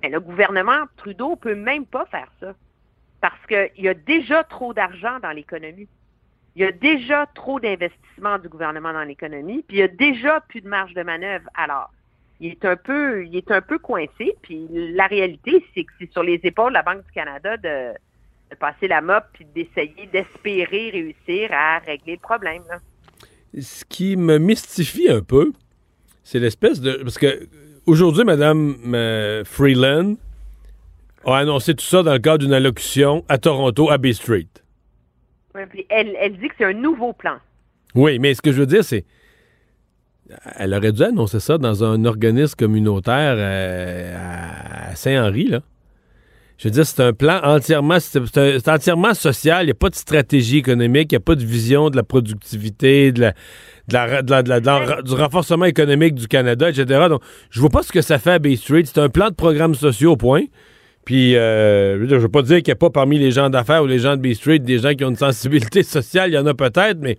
Mais le gouvernement Trudeau peut même pas faire ça. Parce qu'il y a déjà trop d'argent dans l'économie. Il y a déjà trop d'investissements du gouvernement dans l'économie, puis il y a déjà plus de marge de manœuvre. Alors, il est un peu, il est un peu coincé. Puis la réalité, c'est que c'est sur les épaules de la Banque du Canada de, passer la mop puis d'essayer d'espérer réussir à régler le problème. Ce qui me mystifie un peu, c'est l'espèce de. Parce que aujourd'hui, Mme euh, Freeland a annoncé tout ça dans le cadre d'une allocution à Toronto, à Bay Street. Ouais, puis elle, elle dit que c'est un nouveau plan. Oui, mais ce que je veux dire, c'est. Elle aurait dû annoncer ça dans un organisme communautaire euh, à Saint-Henri, là. Je veux dire, c'est un plan entièrement, c'est entièrement social. Il n'y a pas de stratégie économique, il n'y a pas de vision de la productivité, de la, de la- de la- de la- de la- du renforcement économique du Canada, etc. Donc, je vois pas ce que ça fait à Bay Street. C'est un plan de programmes sociaux, point. Puis, euh, je je veux pas dire qu'il n'y a pas parmi les gens d'affaires ou les gens de Bay Street des gens qui ont une sensibilité sociale. Il y en a peut-être, mais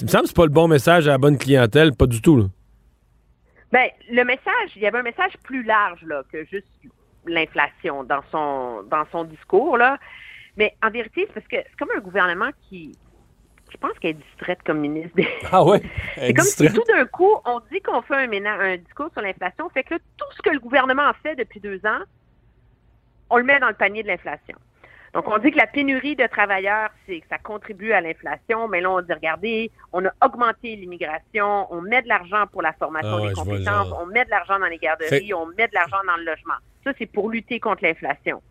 il me semble que c'est pas le bon message à la bonne clientèle, pas du tout. là. Ben, le message, il y avait un message plus large là, que juste l'inflation dans son dans son discours là. Mais en vérité, c'est parce que c'est comme un gouvernement qui, je pense qu'elle est distraite comme ministre. Ah ouais? C'est comme si tout d'un coup, on dit qu'on fait un, ménage, un discours sur l'inflation, fait que là, tout ce que le gouvernement a fait depuis deux ans, on le met dans le panier de l'inflation. Donc, on dit que la pénurie de travailleurs, c'est que ça contribue à l'inflation, mais là, on dit, regardez, on a augmenté l'immigration, on met de l'argent pour la formation Ah ouais, des compétences, on met de l'argent dans les garderies, on met de l'argent dans le logement. Ça, c'est pour lutter contre l'inflation.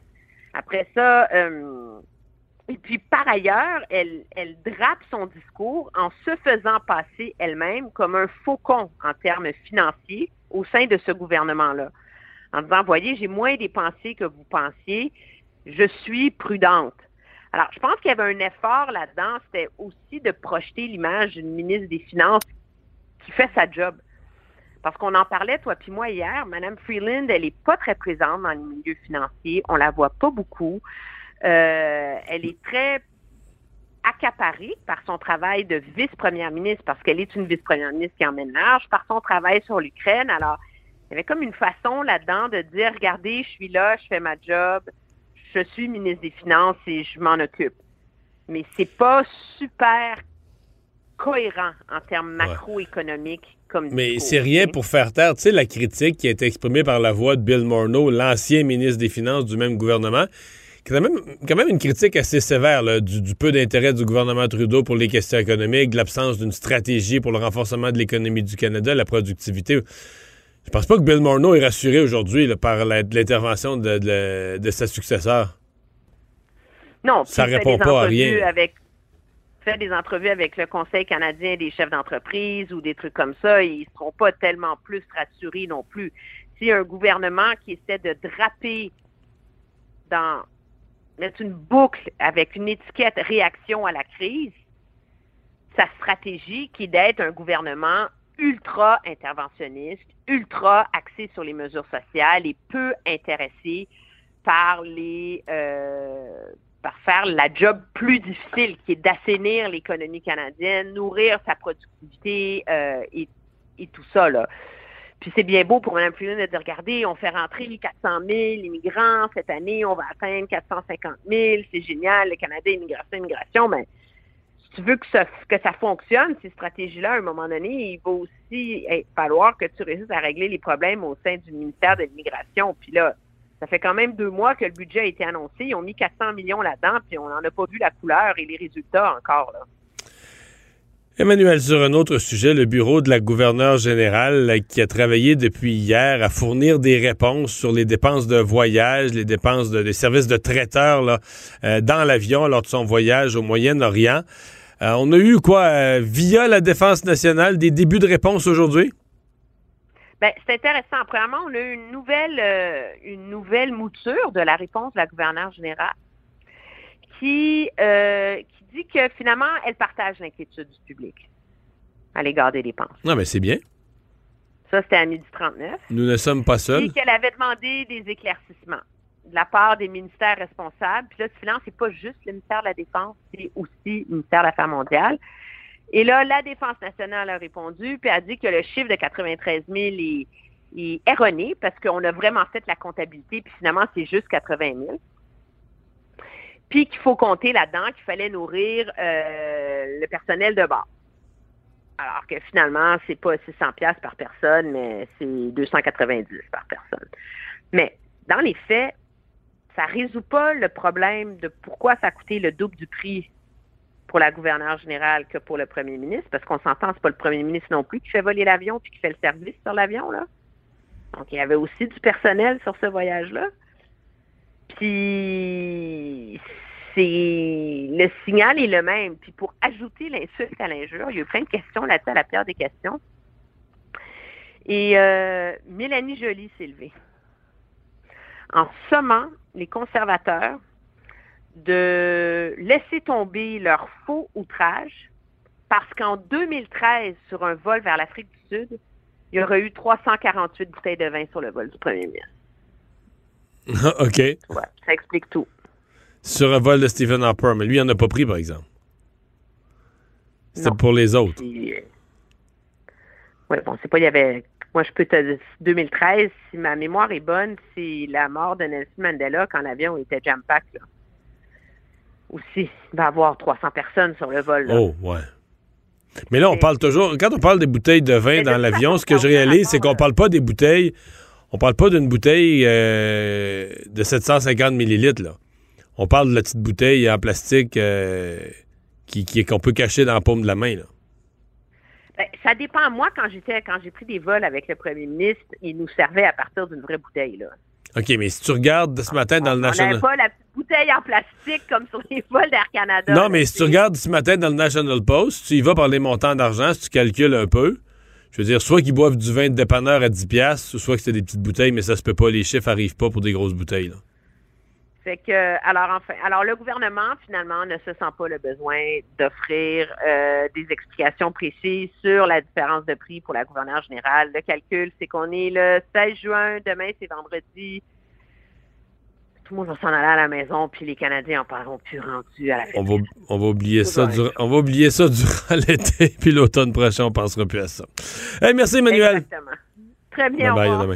Après ça, euh, et puis par ailleurs, elle, elle drape son discours en se faisant passer elle-même comme un faucon en termes financiers au sein de ce gouvernement-là. En disant, voyez, j'ai moins dépensé que vous pensiez, je suis prudente. Alors, je pense qu'il y avait un effort là-dedans, c'était aussi de projeter l'image d'une ministre des Finances qui fait sa job. Parce qu'on en parlait, toi puis moi, hier. Madame Freeland, elle est pas très présente dans les milieux financiers. On la voit pas beaucoup. Euh, elle est très accaparée par son travail de vice-première ministre, parce qu'elle est une vice-première ministre qui emmène large, par son travail sur l'Ukraine. Alors, il y avait comme une façon là-dedans de dire, regardez, je suis là, je fais ma job, je suis ministre des Finances et je m'en occupe. Mais c'est pas super cohérent en termes macroéconomiques comme Mais c'est rien pour faire taire, tu sais, la critique qui a été exprimée par la voix de Bill Morneau, l'ancien ministre des Finances du même gouvernement, quand même, quand même une critique assez sévère là, du, du peu d'intérêt du gouvernement Trudeau pour les questions économiques, de l'absence d'une stratégie pour le renforcement de l'économie du Canada, la productivité. Je pense pas que Bill Morneau est rassuré aujourd'hui par l'intervention de, de- de sa successeur. Non, Ça répond pas à rien. Avec, fait des entrevues avec le Conseil canadien des chefs d'entreprise ou des trucs comme ça, ils ne seront pas tellement plus rassurés non plus. Si un gouvernement qui essaie de draper dans mettre une boucle avec une étiquette réaction à la crise, sa stratégie qui est d'être un gouvernement ultra interventionniste, ultra axé sur les mesures sociales et peu intéressé par les euh, par faire la job plus difficile, qui est d'assainir l'économie canadienne, nourrir sa productivité euh, et, tout ça. Puis c'est bien beau pour Mme Freeland de dire, regardez, on fait rentrer 400 000 immigrants cette année, on va atteindre 450 000, c'est génial, le Canada, immigration, immigration, mais tu veux que ça, que ça fonctionne, ces stratégies-là, à un moment donné, il va aussi eh, falloir que tu réussisses à régler les problèmes au sein du ministère de l'immigration. Puis là, ça fait quand même deux mois que le budget a été annoncé. Ils ont mis 400 millions là-dedans, puis on n'en a pas vu la couleur et les résultats encore. Là. Emmanuel, sur un autre sujet, le bureau de la gouverneure générale qui a travaillé depuis hier à fournir des réponses sur les dépenses de voyage, les dépenses de, des services de traiteur là, euh, dans l'avion lors de son voyage au Moyen-Orient. Euh, on a eu quoi, euh, via la Défense nationale, des débuts de réponse aujourd'hui? Ben, c'est intéressant. Premièrement, on a eu une nouvelle, euh, une nouvelle mouture de la réponse de la gouverneure générale qui, qui dit que finalement, elle partage l'inquiétude du public à l'égard des dépenses. Non, mais c'est bien. Ça, c'était à midi 39. Nous ne sommes pas seuls. Puis qu'elle avait demandé des éclaircissements de la part des ministères responsables. Puis là, du finance, c'est pas juste le ministère de la Défense, c'est aussi le ministère de l'Affaires mondiale. Et là, la Défense nationale a répondu, puis a dit que le chiffre de 93 000 est, est erroné parce qu'on a vraiment fait la comptabilité, puis finalement, c'est juste 80 000. Puis qu'il faut compter là-dedans qu'il fallait nourrir euh, le personnel de bord. Alors que finalement, c'est pas 600 pièces par personne, mais c'est 290 par personne. Mais dans les faits, ça résout pas le problème de pourquoi ça a coûté le double du prix pour la gouverneure générale que pour le premier ministre, parce qu'on s'entend, c'est pas le premier ministre non plus qui fait voler l'avion puis qui fait le service sur l'avion, là. Donc, il y avait aussi du personnel sur ce voyage-là. Puis, c'est le signal est le même. Puis, pour ajouter l'insulte à l'injure, il y a eu plein de questions là-dessus, à la pire des questions. Et euh, Mélanie Joly s'est levée en sommant les conservateurs de laisser tomber leur faux outrage parce qu'en 2013, sur un vol vers l'Afrique du Sud, il y aurait eu 348 bouteilles de vin sur le vol du premier ministre. OK. Ouais, ça explique tout. Sur un vol de Stephen Harper, mais lui, il n'en a pas pris, par exemple. C'était pour les autres. Puis, euh, ouais, bon, c'est pas, il y avait. Moi, je peux te dire, 2013, si ma mémoire est bonne, c'est la mort de Nelson Mandela quand l'avion était jam-pack. Aussi, il va y avoir 300 personnes sur le vol, là. Oh, ouais. Mais là, on parle toujours. Quand on parle des bouteilles de vin dans l'avion, ce que je réalise, c'est qu'on parle pas des bouteilles. On parle pas d'une bouteille euh, de 750 millilitres, là. on parle de la petite bouteille en plastique euh, qui, qu'on peut cacher dans la paume de la main. Là. Ben, ça dépend. Moi, quand j'étais, quand j'ai pris des vols avec le premier ministre, il nous servait à partir d'une vraie bouteille. Là. OK, mais si tu regardes ce matin dans le On National... pas la petite bouteille en plastique comme sur les vols d'Air Canada. Non, mais si tu regardes ce matin dans le National Post, tu y vas par les montants d'argent, si tu calcules un peu, je veux dire, soit qu'ils boivent du vin de dépanneur à 10$, piastres, soit que c'est des petites bouteilles, mais ça se peut pas, les chiffres arrivent pas pour des grosses bouteilles. Là. Fait que, alors enfin, alors le gouvernement finalement ne se sent pas le besoin d'offrir euh, des explications précises sur la différence de prix pour la gouverneure générale. Le calcul, c'est qu'on est le 16 juin, demain c'est vendredi. Tout le monde va s'en aller à la maison, puis les Canadiens en parleront plus rendus à la fête. On va, on va oublier ça, durant, on va oublier ça durant l'été, puis l'automne prochain, on pensera plus à ça. Hey, merci, Emmanuel. Exactement. Très bien, Bye bye, au à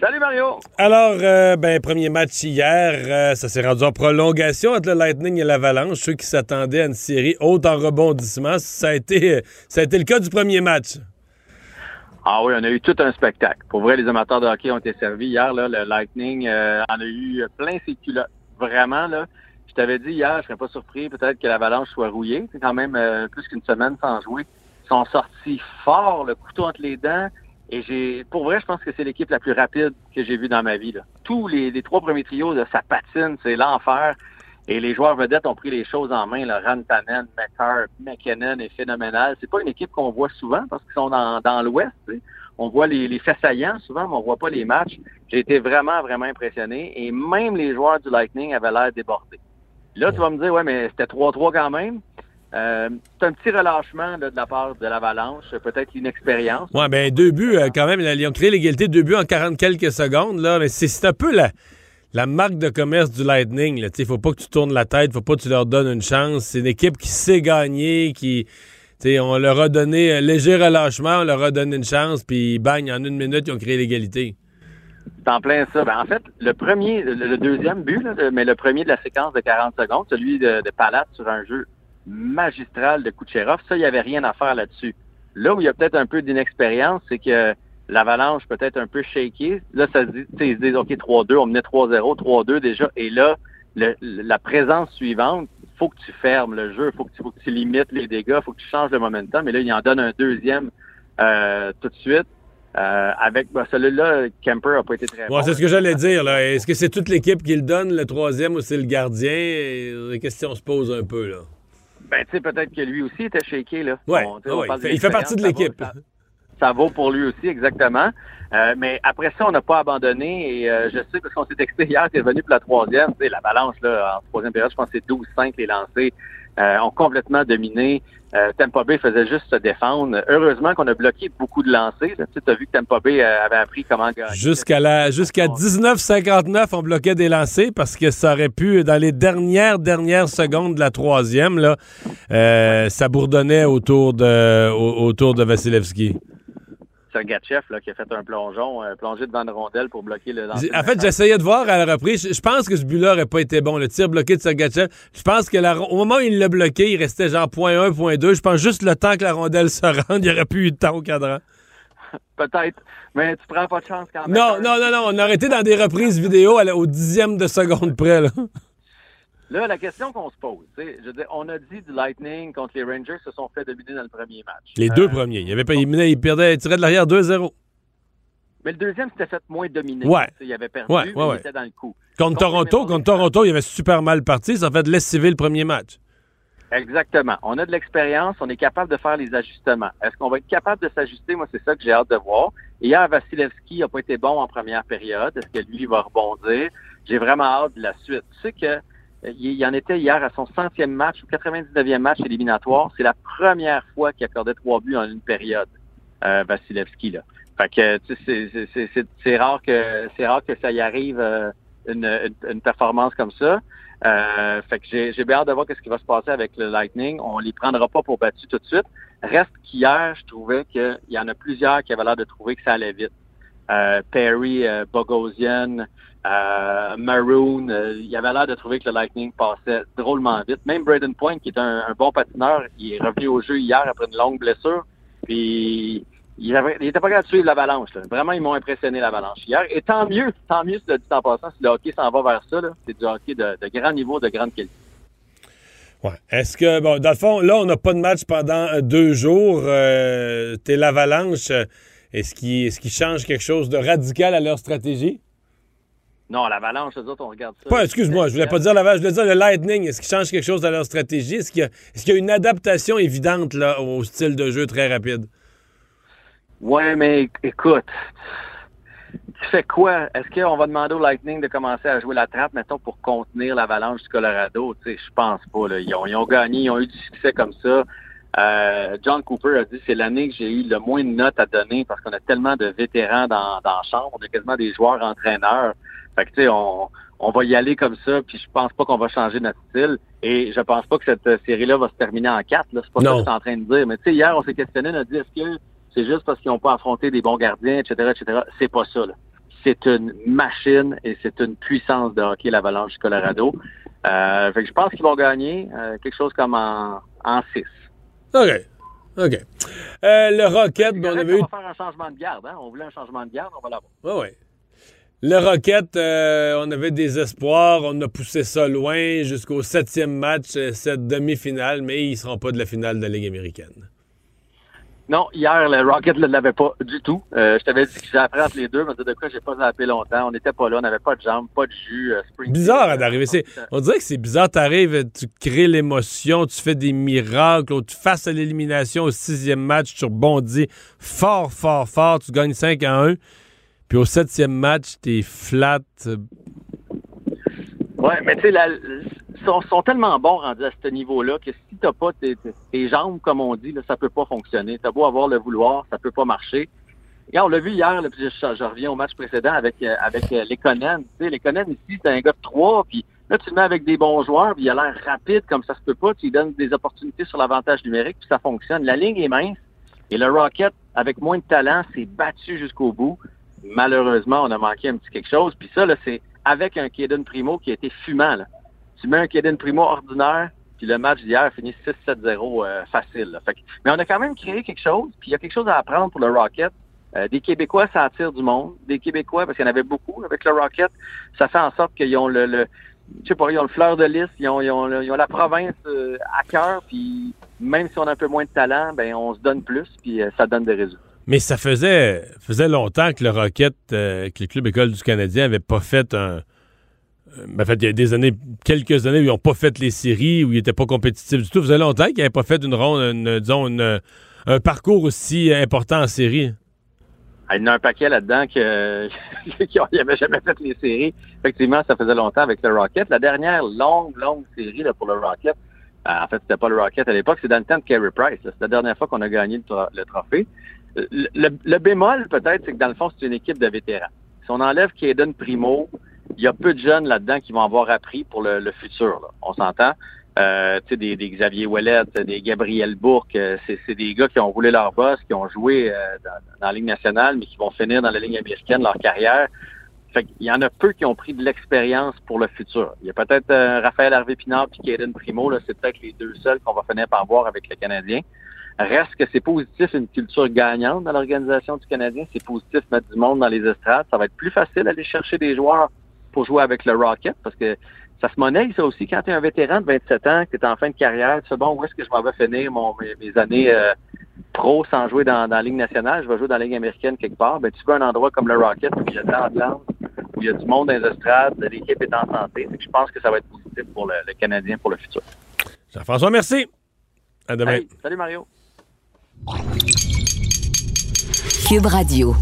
Salut Mario! Alors, euh, ben, premier match hier, euh, ça s'est rendu en prolongation entre le Lightning et l'Avalanche. Ceux qui s'attendaient à une série haute en rebondissement, ça a été, ça a été le cas du premier match. Ah oui, on a eu tout un spectacle. Pour vrai, les amateurs de hockey ont été servis hier. Là, le Lightning euh, en a eu plein ses culottes. Vraiment, là. Je t'avais dit hier, je serais pas surpris peut-être que l'Avalanche soit rouillée. C'est quand même euh, plus qu'une semaine sans jouer. Ils sont sortis fort, le couteau entre les dents. Et j'ai, pour vrai, je pense que c'est l'équipe la plus rapide que j'ai vue dans ma vie. Là. Tous les, les trois premiers trios, ça patine, c'est l'enfer. Et les joueurs vedettes ont pris les choses en main. Là. Rantanen, McCarr, McKinnon est phénoménal. C'est pas une équipe qu'on voit souvent parce qu'ils sont dans, dans l'Ouest. tu sais. On voit les, les faits saillants souvent, mais on voit pas les matchs. J'ai été vraiment, vraiment impressionné. Et même les joueurs du Lightning avaient l'air débordés. Là, tu vas me dire, ouais, mais c'était 3-3 quand même. Euh, c'est un petit relâchement là, de la part de l'Avalanche, peut-être l'inexpérience. Ouais, ben deux buts euh, quand même. là, Ils ont créé l'égalité, deux buts en 40 quelques secondes. Là, mais c'est, un peu la, la marque de commerce du Lightning. Il faut pas que tu tournes la tête, faut pas que tu leur donnes une chance. C'est une équipe qui sait gagner, qui. on leur a donné un léger relâchement, on leur a donné une chance, puis bang, en une minute, ils ont créé l'égalité. C'est en plein ça. Ben, en fait, le premier, le, le deuxième but, là, mais le premier de la séquence de 40 secondes, celui de, de Palat sur un jeu magistral de Kucherov, ça, il n'y avait rien à faire là-dessus. Là où il y a peut-être un peu d'inexpérience, c'est que l'avalanche peut-être un peu shaky. Là, ça se dit, tu sais, ils se disent, OK, 3-2, on menait 3-0, 3-2 déjà. Et là, le- la présence suivante, faut que tu fermes le jeu, faut que tu, faut que tu limites les dégâts, faut que tu changes le momentum. Mais là, il en donne un deuxième euh, tout de suite. Euh, avec ben, celui-là, Kemper a pas été très Ouais, bon. c'est ce que j'allais dire. Là. Est-ce que c'est toute l'équipe qui le donne, le troisième, ou c'est le gardien? Et La question se pose un peu. là. Ben, tu sais, peut-être que lui aussi était shaké, là. Ouais, On- on il fait- partie de l'équipe. Ça, vaut- ça- ça vaut pour lui aussi, exactement. Euh, mais après ça, on n'a pas abandonné. Et euh, je sais, parce qu'on s'est texté hier, t'es revenu pour la troisième. Tu sais, la balance, là, en troisième période, je pense que c'est 12-5 les lancés. Euh, ont complètement dominé. Euh, Tampa Bay faisait juste se défendre. Heureusement qu'on a bloqué beaucoup de lancers. Tu as vu que Tampa Bay euh, avait appris comment gagner. Jusqu'à la jusqu'à 19,59, on bloquait des lancers parce que ça aurait pu, dans les dernières, dernières secondes de la troisième, là, euh, ça bourdonnait autour de, au- autour de Vasilevski. Sergachev, là, qui a fait un plongeon, un plongé devant une rondelle pour bloquer le lancer. En fait, j'essayais de voir à la reprise. Je- pense que ce but-là n'aurait pas été bon. Le tir bloqué de Sergachev. Je pense que la- au moment où il l'a bloqué, il restait genre point 1, point 2. Je pense juste le temps que la rondelle se rende, il n'y aurait plus eu de temps au cadran. Peut-être, mais tu prends pas de chance quand même. Non, non, non, non. On aurait été dans des reprises vidéo à la- au dixième de seconde près. Là. Là, la question qu'on se pose, tu sais, je veux dire, on a dit du Lightning contre les Rangers se sont fait dominer dans le premier match. Les Euh, deux premiers. Il, avait pas, il, menait- il perdait, il tirait de l'arrière 2-0. Mais le deuxième s'était fait moins dominer. Ouais. Il avait perdu, Ouais, mais ouais, ouais. il était dans le coup. Contre Toronto, contre Toronto, il avait super mal parti. Ça fait lessiver le premier match. Exactement. On a de l'expérience, on est capable de faire les ajustements. Est-ce qu'on va être capable de s'ajuster? Moi, c'est ça que j'ai hâte de voir. Hier, Vasilevski n'a pas été bon en première période. Est-ce que lui il va rebondir? J'ai vraiment hâte de la suite. Tu sais que il, en était hier à son centième match ou 99e match éliminatoire. C'est la première fois qu'il accordait trois buts en une période, euh, Vasilevski. Là. Fait que c'est- rare que c'est rare que ça y arrive euh, une, une, performance comme ça. Euh, fait que j'ai j'ai bien hâte de voir ce qui va se passer avec le Lightning. On les prendra pas pour battus tout de suite. Reste qu'hier, je trouvais qu'il y en a plusieurs qui avaient l'air de trouver que ça allait vite. Euh, Perry, euh, Bogosian, euh, Maroon, euh, il avait l'air de trouver que le Lightning passait drôlement vite. Même Braden Point, qui est un, bon patineur, il est revenu au jeu hier après une longue blessure. Puis il, avait, il était pas capable de suivre l'avalanche. Vraiment, ils m'ont impressionné l'avalanche hier. Et tant mieux, tant mieux, cela dit en passant, si le hockey s'en va vers ça, c'est du hockey de, grand niveau, de grande qualité. Ouais. Est-ce que, bon, dans le fond, là, on n'a pas de match pendant euh, deux jours. Euh, T'es l'avalanche. Est-ce qu'il est-ce qu'il change quelque chose de radical à leur stratégie? Non, l'avalanche, eux autres, on regarde ça. Pas, excuse-moi, je voulais pas dire l'avalanche, je voulais dire le Lightning. Est-ce qu'il change quelque chose à leur stratégie? Est-ce qu'il y, a- est-ce qu'il y a une adaptation évidente là, au style de jeu très rapide? Ouais, mais écoute, tu fais quoi? Est-ce qu'on va demander au Lightning de commencer à jouer la trappe, mettons, pour contenir l'avalanche du Colorado? Tu sais, je pense pas. Là. Ils, ont, ils ont gagné, ils ont eu du succès comme ça. Euh, John Cooper a dit c'est l'année que j'ai eu le moins de notes à donner parce qu'on a tellement de vétérans dans, dans la chambre. On a quasiment des joueurs entraîneurs. Fait que tu sais, on, on va y aller comme ça, puis je pense pas qu'on va changer notre style. Et je pense pas que cette série-là va se terminer en quatre. Là. C'est pas ça Non. que je suis en train de dire. Mais tu sais, hier, on s'est questionné, on a dit est-ce que c'est juste parce qu'ils n'ont pas affronté des bons gardiens, etc., etc. C'est pas ça. C'est une machine et c'est une puissance de hockey, l'Avalanche du Colorado. Euh, fait que je pense qu'ils vont gagner euh, quelque chose comme en, en six. OK. OK. Euh, le Rocket, ben, on avait eu. On va faire un changement de garde. Hein? On voulait un changement de garde, on va l'avoir. Ouais, ouais. Le Rocket, euh, on avait des espoirs, on a poussé ça loin jusqu'au septième match, euh, cette demi-finale, mais ils ne seront pas de la finale de la Ligue américaine. Non, hier, le Rocket ne l'avait pas du tout. Euh, je t'avais dit que j'ai appris entre les deux, mais de quoi j'ai pas zappé longtemps. On n'était pas là, on n'avait pas de jambes, pas de jus. euh, Bizarre hein, d'arriver. C'est- On dirait que c'est bizarre. Tu arrives, tu crées l'émotion, tu fais des miracles, tu face à l'élimination au sixième match, tu rebondis fort, fort, fort, tu gagnes 5 à 1. Puis au septième match, t'es flat. euh, Ouais, mais tu sais, ils sont, sont tellement bons rendus à ce niveau-là que si t'as pas tes, tes- jambes, comme on dit, là, ça peut pas fonctionner. T'as beau avoir le vouloir, ça peut pas marcher. Regarde, on l'a vu hier, là, je, je reviens au match précédent avec euh, avec euh, Lekonen. Lekonen ici, c'est un gars de trois, puis là, tu le mets avec des bons joueurs, puis il a l'air rapide comme ça se peut pas. Tu lui donnes des opportunités sur l'avantage numérique, puis ça fonctionne. La ligne est mince, et le Rocket, avec moins de talent, s'est battu jusqu'au bout. Malheureusement, on a manqué un petit quelque chose. Puis ça, là, c'est avec un Kaden Primo qui a été fumant. Là. Tu mets un Kaden Primo ordinaire, puis le match d'hier finit 6-7-0 euh, facile. là. Fait que- mais on a quand même créé quelque chose, puis il y a quelque chose à apprendre pour le Rocket. Euh, des Québécois, ça attire du monde. Des Québécois, parce qu'il y en avait beaucoup avec le Rocket, ça fait en sorte qu'ils ont le, le sais pas, ils ont le fleur de lys, ils ont, ils ont, ils ont la province euh, à cœur, puis même si on a un peu moins de talent, ben on se donne plus, puis euh, ça donne des résultats. Mais ça faisait, faisait longtemps que le Rocket, euh, que le Club École du Canadien avait pas fait un. En fait, il y a des années, quelques années où ils n'ont pas fait les séries, où ils n'étaient pas compétitifs du tout. Ça faisait longtemps qu'ils n'avaient pas fait ronde, disons, un parcours aussi important en série. Ah, Il y en a un paquet là-dedans que qui n'avaient jamais fait les séries. Effectivement, ça faisait longtemps avec le Rocket. La dernière longue, longue série pour le Rocket, euh, en fait, c'était pas le Rocket à l'époque, c'est dans le temps de Carey Price. C'est la dernière fois qu'on a gagné le, tro- le trophée. Euh, Le, bémol, peut-être, c'est que dans le fond, c'est une équipe de vétérans. Si on enlève Caden Primo, il y a peu de jeunes là-dedans qui vont avoir appris pour le, le futur. là. On s'entend? Euh, tu sais, des, des Xavier Ouellet, des Gabriel Bourque, euh, c'est, des gars qui ont roulé leur boss, qui ont joué euh, dans, dans la Ligue nationale, mais qui vont finir dans la Ligue américaine leur carrière. Fait qu'il y en a peu qui ont pris de l'expérience pour le futur. Il y a peut-être euh, Raphaël Harvey-Pinard et Kaden Primo, là, c'est peut-être les deux seuls qu'on va finir par voir avec le Canadien. Reste que c'est positif, une culture gagnante dans l'organisation du Canadien. C'est positif mettre du monde dans les estrades. Ça va être plus facile d'aller chercher des joueurs pour jouer avec le Rocket parce que ça se monnaie, ça aussi. Quand tu es un vétéran de 27 ans, que tu es en fin de carrière, tu sais, bon, où est-ce que je m'en vais finir mon, mes, mes années euh, pro sans jouer dans, dans la Ligue nationale? Je vais jouer dans la Ligue américaine quelque part. Ben, tu veux un endroit comme le Rocket où il y a de l'ambiance, où il y a du monde dans les estrades, l'équipe est en santé. Que je pense que ça va être positif pour le, le Canadien pour le futur. Jean-François, merci. À demain. Hey, salut Mario. Cube Radio.